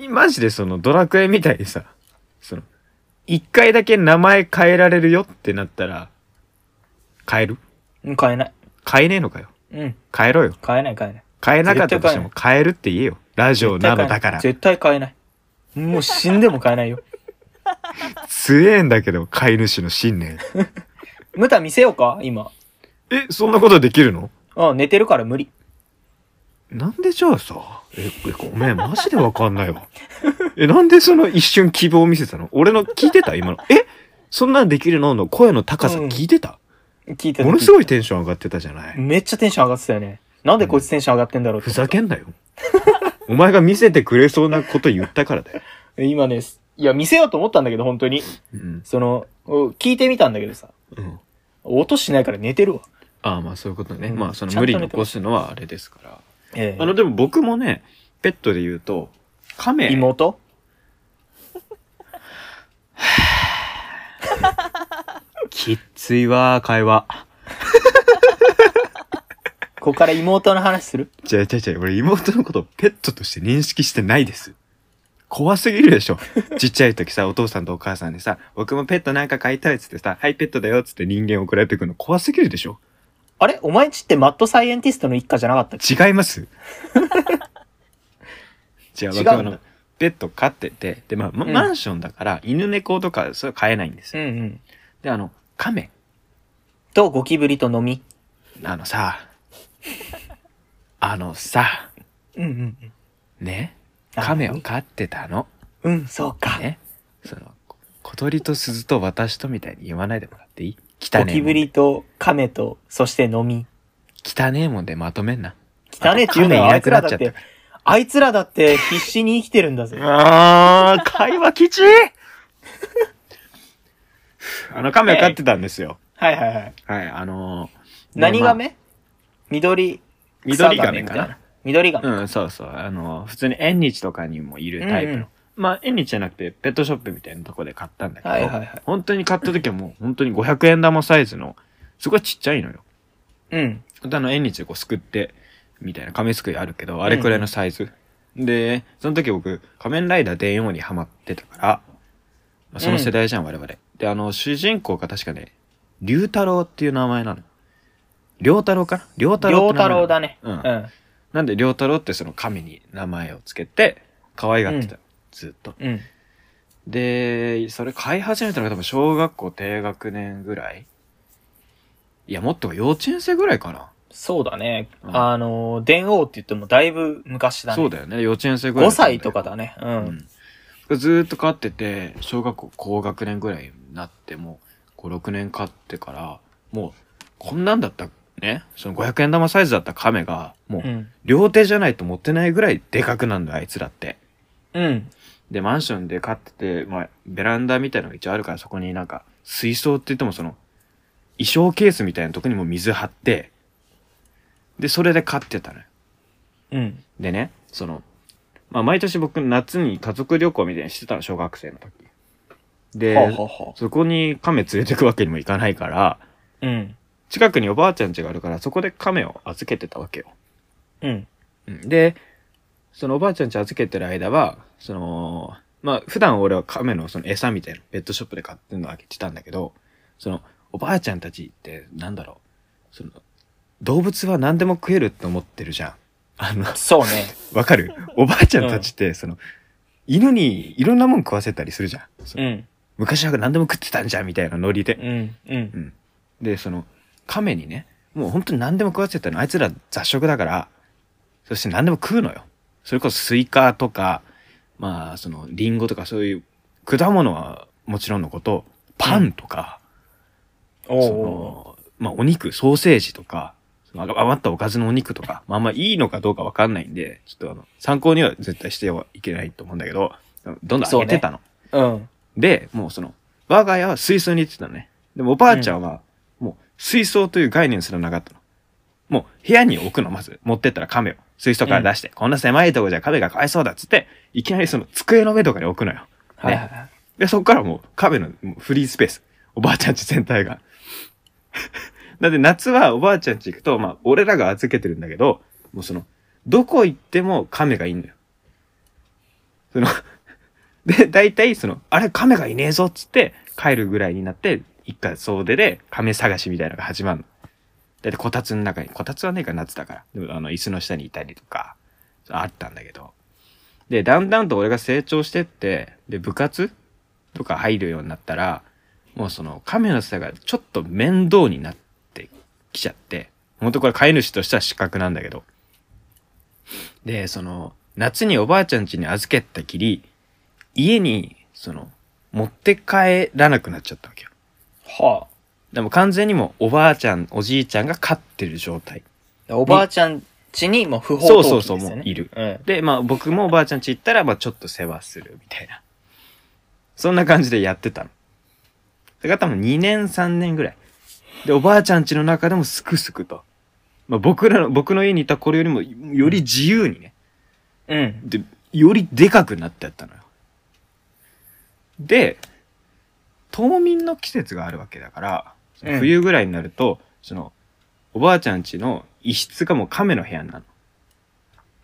マジでそのドラクエみたいにさ、その、一回だけ名前変えられるよってなったら、変える？うん、買えない。変えねえのかよ。うん、変えろよ。買えない買えない。変えなかったとしても変えるって言えよ。ラジオなのだから。絶対買えない。もう死んでも買えないよ。強えんだけど、飼い主の信念。ムタ見せようか今。え、そんなことできるの？あ、寝てるから無理。なんでじゃあさ、え、えごめん、マジでわかんないわ。え、なんでその一瞬希望を見せたの？俺の聞いてた？今の。えそんなんできるの？の声の高さうん聞いてた、聞いてた。ものすごいテンション上がってたじゃない？めっちゃテンション上がってたよね。なんでこいつテンション上がってんだろうってふざけんなよ。お前が見せてくれそうなこと言ったからだよ。今ね、いや、見せようと思ったんだけど、本当に。うん。その、お聞いてみたんだけどさ、うん。音しないから寝てるわ。ああ、まあそういうことね。うんまあその無理に起こすのはあれですから。えあの、でも僕もね、ペットで言うと、亀。妹？きっついわ、会話。ここから妹の話する？違う違う違う、俺妹のことをペットとして認識してないです。怖すぎるでしょ。ちっちゃい時さ、お父さんとお母さんでさ、僕もペットなんか飼いたいっつってさ、はい、ペットだよっつって人間送られてくるの怖すぎるでしょ。あれ？お前んちってマッドサイエンティストの一家じゃなかったっけ？違います 違う、違うんだ僕あの、ペット飼ってて、で、まあ、まうんマンションだから、犬猫とか、それは飼えないんですよ。うんうん。で、あの、亀。と、ゴキブリと飲み。あのさ、あのさ、うんうんね、あ亀を飼ってたの。うん。うん、そうか。ね。その、小鳥と鈴と私とみたいに言わないでもらっていい？汚ねえもんゴキブリと亀と、そして飲み。汚ねえもんでまとめんな。汚ねえって言うのはあい亀いなくなっちゃって、あいつらだって必死に生きてるんだぜ。あー、会話きちいあの、亀を飼ってたんですよ。はいはいはい。はい、あのー、何まあ亀緑、緑草亀かな？緑亀。うん、そうそう。あの、普通に縁日とかにもいるタイプの。うんうんまあ、縁日じゃなくて、ペットショップみたいなとこで買ったんだけど、はいはいはい本当に買った時はもう、本当に500円玉サイズの、すごいちっちゃいのよ。うん。あの、縁日でこう、すくって、みたいな亀すくいあるけど、あれくらいのサイズ。で、その時僕、仮面ライダー電王にハマってたから、まあ、その世代じゃん、我々。で、あの、主人公が確かね、龍太郎っていう名前なの。龍太郎かな？龍太郎両って名前なの太郎だね。うんうん。なんで、龍太郎ってその神に名前をつけて、可愛がってた。ずっと。うん。で、それ飼い始めたのが多分小学校低学年ぐらいいや、もっと幼稚園生ぐらいかな。そうだね。うんあの、電王って言ってもだいぶ昔だね。そうだよね。幼稚園生ぐらい5だったんだよ。歳とかだね。う。うんん。ずーっと飼ってて、小学校高学年ぐらいになっても、5、6年飼ってから、もう、こんなんだった、ね、その500円玉サイズだった亀が、もうう、ん。両手じゃないと持ってないぐらいでかくなんだ、あいつらって。うん。で、マンションで飼ってて、まあ、ベランダみたいなのが一応あるから、そこになんか、水槽って言ってもその、衣装ケースみたいなとこにも水張って、で、それで飼ってたのよ。うん。でね、その、まあ、毎年僕夏に家族旅行みたいにしてたの、小学生の時。で、ほうほうほそこに亀連れてくわけにもいかないから、う。うん。近くにおばあちゃん家があるから、そこで亀を預けてたわけよ。うん。うんで、そのおばあちゃん家預けてる間は、その、まあ、普段俺は亀のその餌みたいなペットショップで買ってるのあげてたんだけど、その、おばあちゃんたちって、なんだろう、その、動物は何でも食えるって思ってるじゃん。あの、そうね。わかる？おばあちゃんたちって、その、犬にいろんなもん食わせたりするじゃん。うん。昔は何でも食ってたんじゃんみたいなノリで。うん。うん。で、その、亀にね、もう本当に何でも食わせてたの。あいつら雑食だから、そして何でも食うのよ。それこそスイカとか、まあ、その、リンゴとかそういう果物はもちろんのこと、パンとか、そおお。の、まあ、お肉、ソーセージとか、余ったおかずのお肉とか、まあ、あんまいいのかどうかわかんないんで、ちょっとあの、参考には絶対してはいけないと思うんだけど、どんどんあげてたの。うん。で、もうその、我が家は水槽に行ってたのね。でもおばあちゃんは、もう水槽という概念すらなかったの。もう部屋に置くの、まず。持ってったら亀を。水槽から出して、こんな狭いとこじゃ亀がかわいそうだっつって、いきなりその机の上とかに置くのよ。はいはいはい。で、そこからもう亀のフリースペース。おばあちゃんち全体が。だって夏はおばあちゃんち行くと、まあ、俺らが預けてるんだけど、もうその、どこ行っても亀がいんのよ。その、で、大体その、あれ亀がいねえぞっつって帰るぐらいになって、一回総出で亀探しみたいなのが始まるの。だってこたつの中に、こたつはねえか夏だから。でもあの、椅子の下にいたりとか、あったんだけど。で、だんだんと俺が成長してって、で、部活とか入るようになったら、もうその亀の世がちょっと面倒になってきちゃって、本当これ飼い主としては失格なんだけど。で、その、夏におばあちゃん家に預けたきり、家に、その、持って帰らなくなっちゃったわけよ。はでも完全にもうおばあちゃん、おじいちゃんが飼ってる状態。あ。おばあちゃん家にもう不法投棄そうそうそう、ですよね。もういる。うん。で、まあ僕もおばあちゃん家行ったら、まあちょっと世話するみたいな。そんな感じでやってたの。だから多分2年3年ぐらい。で、おばあちゃん家の中でもすくすくと。まあ僕らの、僕の家にいた頃よりもより自由にね。うん。で、よりでかくなってやったのよ。で、冬眠の季節があるわけだから、冬ぐらいになると、その、おばあちゃん家の一室がもう亀の部屋になるの。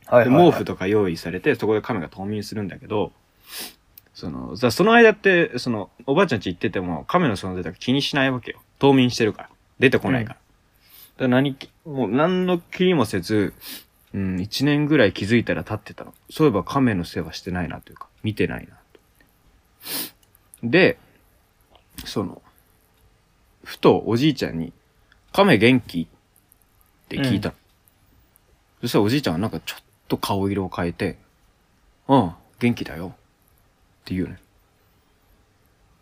ではいはいはい毛布とか用意されて、そこで亀が冬眠するんだけど、その、さその間って、その、おばあちゃん家行ってても、亀の存在とか気にしないわけよ。冬眠してるから。出てこないから。だから何き、もう何の気にもせず、うん、一年ぐらい気づいたら経ってたの。そういえば亀の世話してないなというか、見てないなと。で、その、ふとおじいちゃんに、亀元気って聞いたの。そしたらおじいちゃんはなんかちょっと顔色を変えて、うん、元気だよ。って言うね。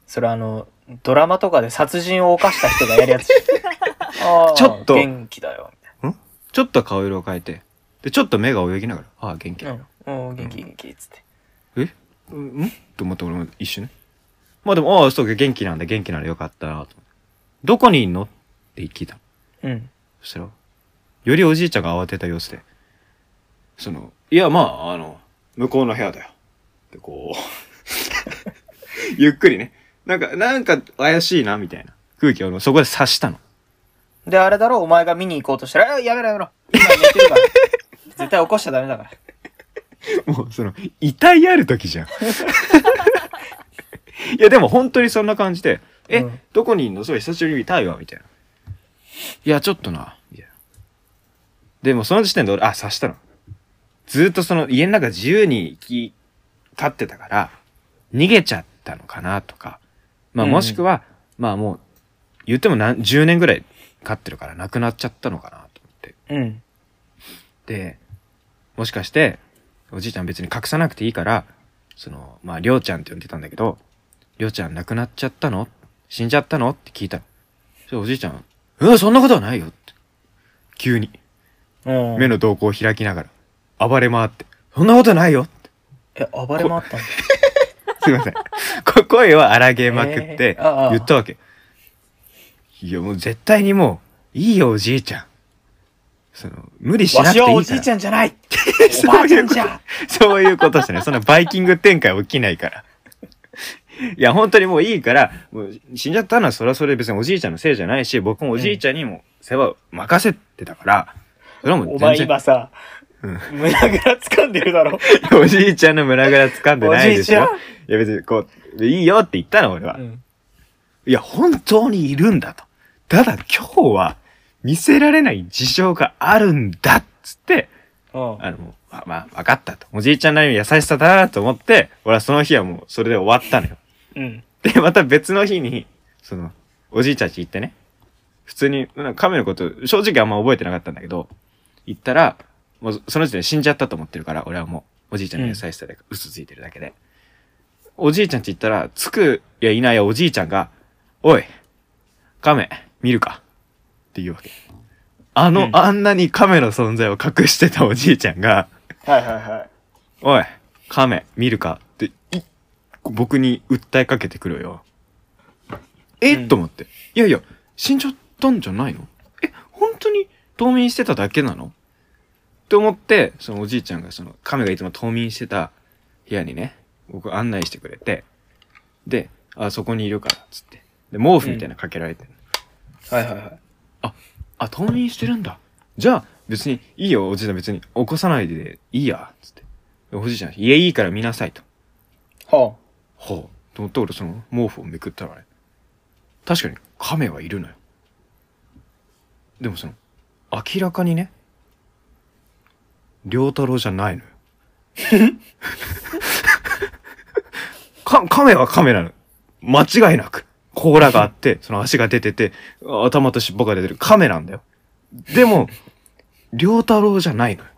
それあの、ドラマとかで殺人を犯した人がやるやつ。あーちょっと元気だよ。ちょっと顔色を変えて、で、ちょっと目が泳ぎながら、ああ、元気だよ。うん。うん、元気元気っつって。え？うん？ん？と思って俺も一瞬ね。まあでも、ああ、そうか、元気なんだ、元気ならよかったなと思って。どこにいんの？って聞いたの。うん。そしたら、よりおじいちゃんが慌てた様子で、その、いや、まあ、あの、向こうの部屋だよ。で、こう、ゆっくりね。なんか、なんか怪しいな、みたいな空気をそこで察したの。で、あれだろ、お前が見に行こうとしたら、あやめろやめろ。今寝てるから。絶対起こしちゃダメだから。もう、その、遺体ある時じゃん。いや、でも本当にそんな感じで、え、うんどこにいんの？そう、久しぶりに見たいわ、みたいな。いや、ちょっとな、みたいな。でもその時点で俺、あ、察したの。ずーっとその家の中自由に生き、飼ってたから、逃げちゃったのかなとか。まあうんもしくは、まあもう、言っても何、10年ぐらい飼ってるから亡くなっちゃったのかなと思って。うん。で、もしかして、おじいちゃん別に隠さなくていいから、その、まあ、りょうちゃんって呼んでたんだけど、りょうちゃん亡くなっちゃったの？死んじゃったの？って聞いたの。そしたらおじいちゃん、うん、そんなことはないよって。急に、うん。目の瞳孔を開きながら、暴れ回って、そんなことないよって。え、暴れ回ったんだ。すいません。こ声を荒げまくって言ったわけ。いや、もう絶対にもう、いいよ、おじいちゃん。その、無理しなくていいから。わしはおじいちゃんじゃないそおばあういうことちゃんじゃそういうことしてね。そんなバイキング展開起きないから。いや、本当にもういいから、もう死んじゃったのはそれはそれで別におじいちゃんのせいじゃないし、僕もおじいちゃんにも世話を任せてたから、それはもうお前今さ、うん胸ぐら掴んでるだろ。おじいちゃんの胸ぐら掴んでないですよおじいちゃん。いや別にこう、いいよって言ったの俺は。うん。いや、本当にいるんだと。ただ今日は見せられない事情があるんだっつって、うんあの、まあ、まあ、分かったと。おじいちゃんなりの優しさだなと思って、俺はその日はもうそれで終わったのよ。うん。で、また別の日に、その、おじいちゃんち行ってね、普通に、なんか亀のこと、正直あんま覚えてなかったんだけど、行ったら、もうその時点で死んじゃったと思ってるから、俺はもう、おじいちゃんの優しさで嘘ついてるだけで。おじいちゃんち行ったら、つくやいないやおじいちゃんが、おい、亀、見るか？って言うわけ。あの、うんあんなに亀の存在を隠してたおじいちゃんが、はいはいはい。おい、亀、見るか？って、い、僕に訴えかけてくるよ。え、うんと思って。いやいや、死んじゃったんじゃないの？え、本当に冬眠してただけなの？って思って、そのおじいちゃんがその亀がいつも冬眠してた部屋にね、僕案内してくれて、で、あ、そこにいるから、つって。で、毛布みたいなのかけられてる、はいはいはい。あ、冬眠してるんだ。じゃあ、別にいいよ、おじいちゃん別に起こさないでいいや、つって。でおじいちゃん、家いいから見なさいと。ははあ、と思って俺その毛布をめくったらね、確かに亀はいるのよ。でもその、明らかにね、良太郎じゃないのよ。か、亀は亀なの。間違いなく。甲羅があって、その足が出てて、頭と尻尾が出てる亀なんだよ。でも、良太郎じゃないのよ。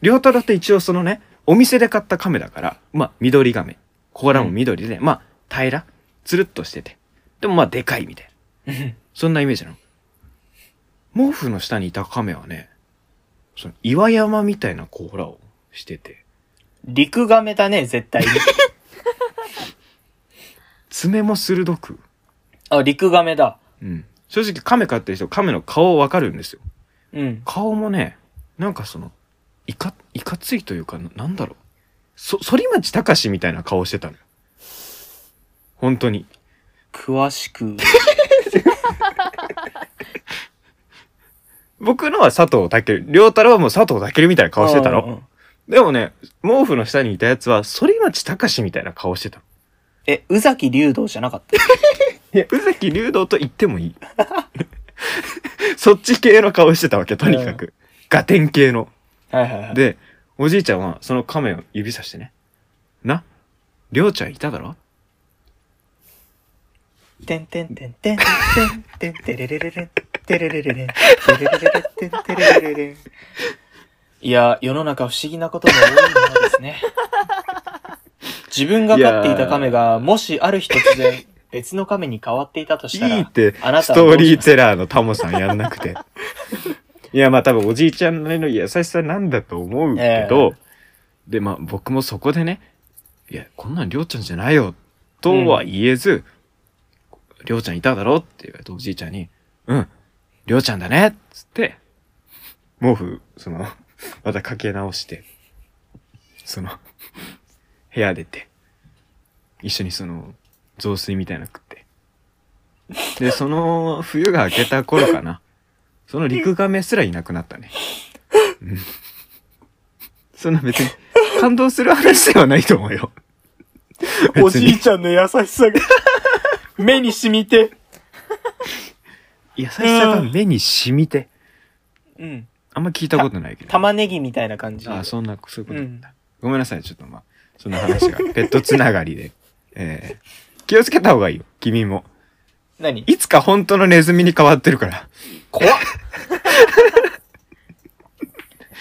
良太郎って一応そのね、お店で買った亀だから、まあ、緑亀。甲羅も緑で、まあ、平ら、つるっとしてて。でもまあ、でかいみたいな。あ。そんなイメージなの。毛布の下にいた亀はね、その岩山みたいな甲羅をしてて、陸亀だね、絶対に。爪も鋭く、あ、陸亀だ。うん。正直亀飼ってる人、亀の顔わかるんですよ。うん。顔もね、なんかその、いか、いかついというか、ななんだろう。そ、反町隆史みたいな顔してたのよ。本当に。詳しく。僕のは佐藤健、良太郎はもう佐藤健みたいな顔してたの。でもね、毛布の下にいたやつは、反町隆史みたいな顔してたの。え、宇崎竜道じゃなかった？いや、宇崎竜道と言ってもいい。そっち系の顔してたわけ、とにかく。ガテン系の。はいはいはい。で、おじいちゃんはその亀を指さしてね。な、りょうちゃんいただろ？てんてんてんてんてんてんてれれれれんてれれれれん。てれれれれてんてれれれれん。いや、世の中不思議なことが多いものですね。自分が飼っていた亀が、もしある日突然、別の亀に変わっていたとしたら、いいって、あなたストーリーしますテラーのタモさんやんなくて。いや、まあ多分おじいちゃんなりの優しさなんだと思うけど、で、まあ僕もそこでね、いや、こんなんりょうちゃんじゃないよ、とは言えず、りょうちゃんいただろって言われておじいちゃんに、うん、りょうちゃんだねっつって、毛布、その、またかけ直して、その、部屋出て、一緒にその、雑炊みたいなの食って。で、その、冬が明けた頃かな。その陸亀すらいなくなったね。うん。そんな別に、感動する話ではないと思うよ。おじいちゃんの優しさが、目に染みて。優しさが目に染みて。うん。あんま聞いたことないけど。玉ねぎみたいな感じ。あ、そんな、そういうことなんだ。ごめんなさい、ちょっとまあ、そんな話が、ペットつながりで。えー、気をつけた方がいいよ、君も。何？いつか本当のネズミに変わってるから。怖っ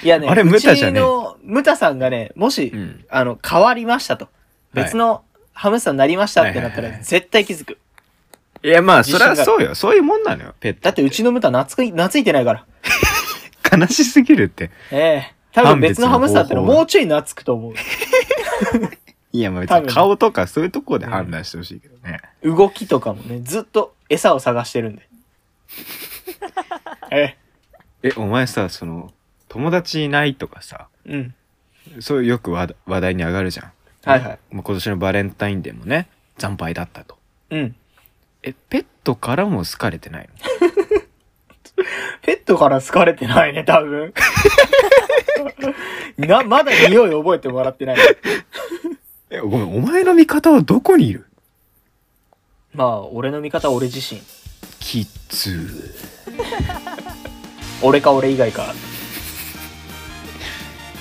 いやね、あれムタじゃねえうちの、ムタさんがね、もし、うん。あの、変わりましたと。別のハムスターになりましたってなったら、はいはいはい絶対気づく。いや、まあ、そりゃそうよ。そういうもんなのよ、ペット。だってうちのムタ懐い、懐いてないから。悲しすぎるって。ええ多分別のハムスターっての判別の方法もうちょい懐くと思う。いや、まあ別多分に顔とかそういうところで判断してほしいけどね。動きとかもね、ずっと餌を探してるんで。ええ、お前さ、その、友達いないとかさ、えうん。そういうよく話題話題に上がるじゃん。はいはい。もう今年のバレンタインデーもね、惨敗だったと。うん。え、ペットからも好かれてないの？ペットから好かれてないね、多分。な、まだ匂い覚えてもらってない。え、ごめん、お前の味方はどこにいる？まあ、俺の味方は俺自身。キッズ。俺か俺以外か。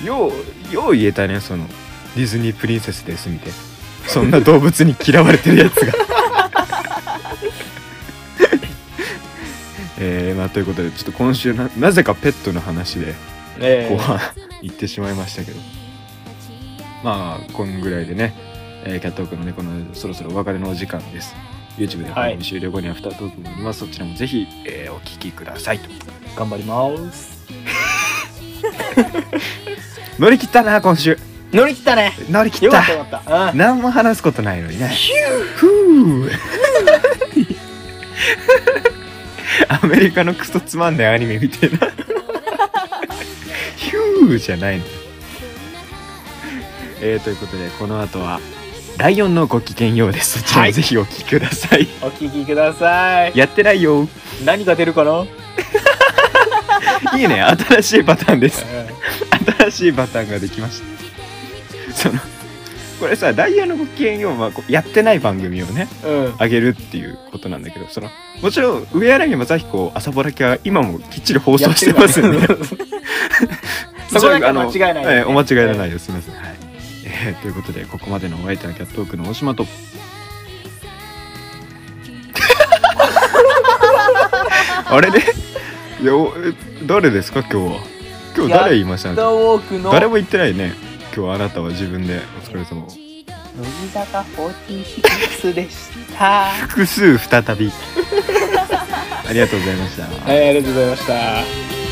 ようよう言えたねそのディズニープリンセスですみたいなそんな動物に嫌われてるやつがえー、まあということでちょっと今週ななぜかペットの話でえ後半行ってしまいましたけど。まあこんぐらいでね、えーキャットオークのねこのそろそろお別れのお時間です。YouTube で番組終了後にアフタートークもあります、そちらもぜひ、えーお聞きください。と頑張ります。乗り切ったな今週。乗り切ったね。乗り切った。たよかった。うん何も話すことないのにね。ふう アメリカのクソつまんないアニメみたいな。ヒューじゃないの。えー、ということでこの後はライオンのご機嫌ようです。そちらはいもぜひお聞きください、お聞きください。やってないよ。何が出るかな？いいね。新しいパターンです。う新しいパターンができました。そのこれさダイヤのご機嫌ようはやってない番組をねんうん。あげるっていうことなんだけどそのもちろん上柳正彦朝ぼらきは今もきっちり放送してますんで。やってるわそこだけ間違いないよね。ええお間違いのないですすみません。はい、えーということでここまでのお相手はキャットオークの大島と。あれね？いやおえ誰ですか今日は？今日誰言いました？キャットウォークの誰も言ってないね。今日あなたは自分でお疲れ様乃木坂46でした。複数再び。ありがとうございました。はいありがとうございました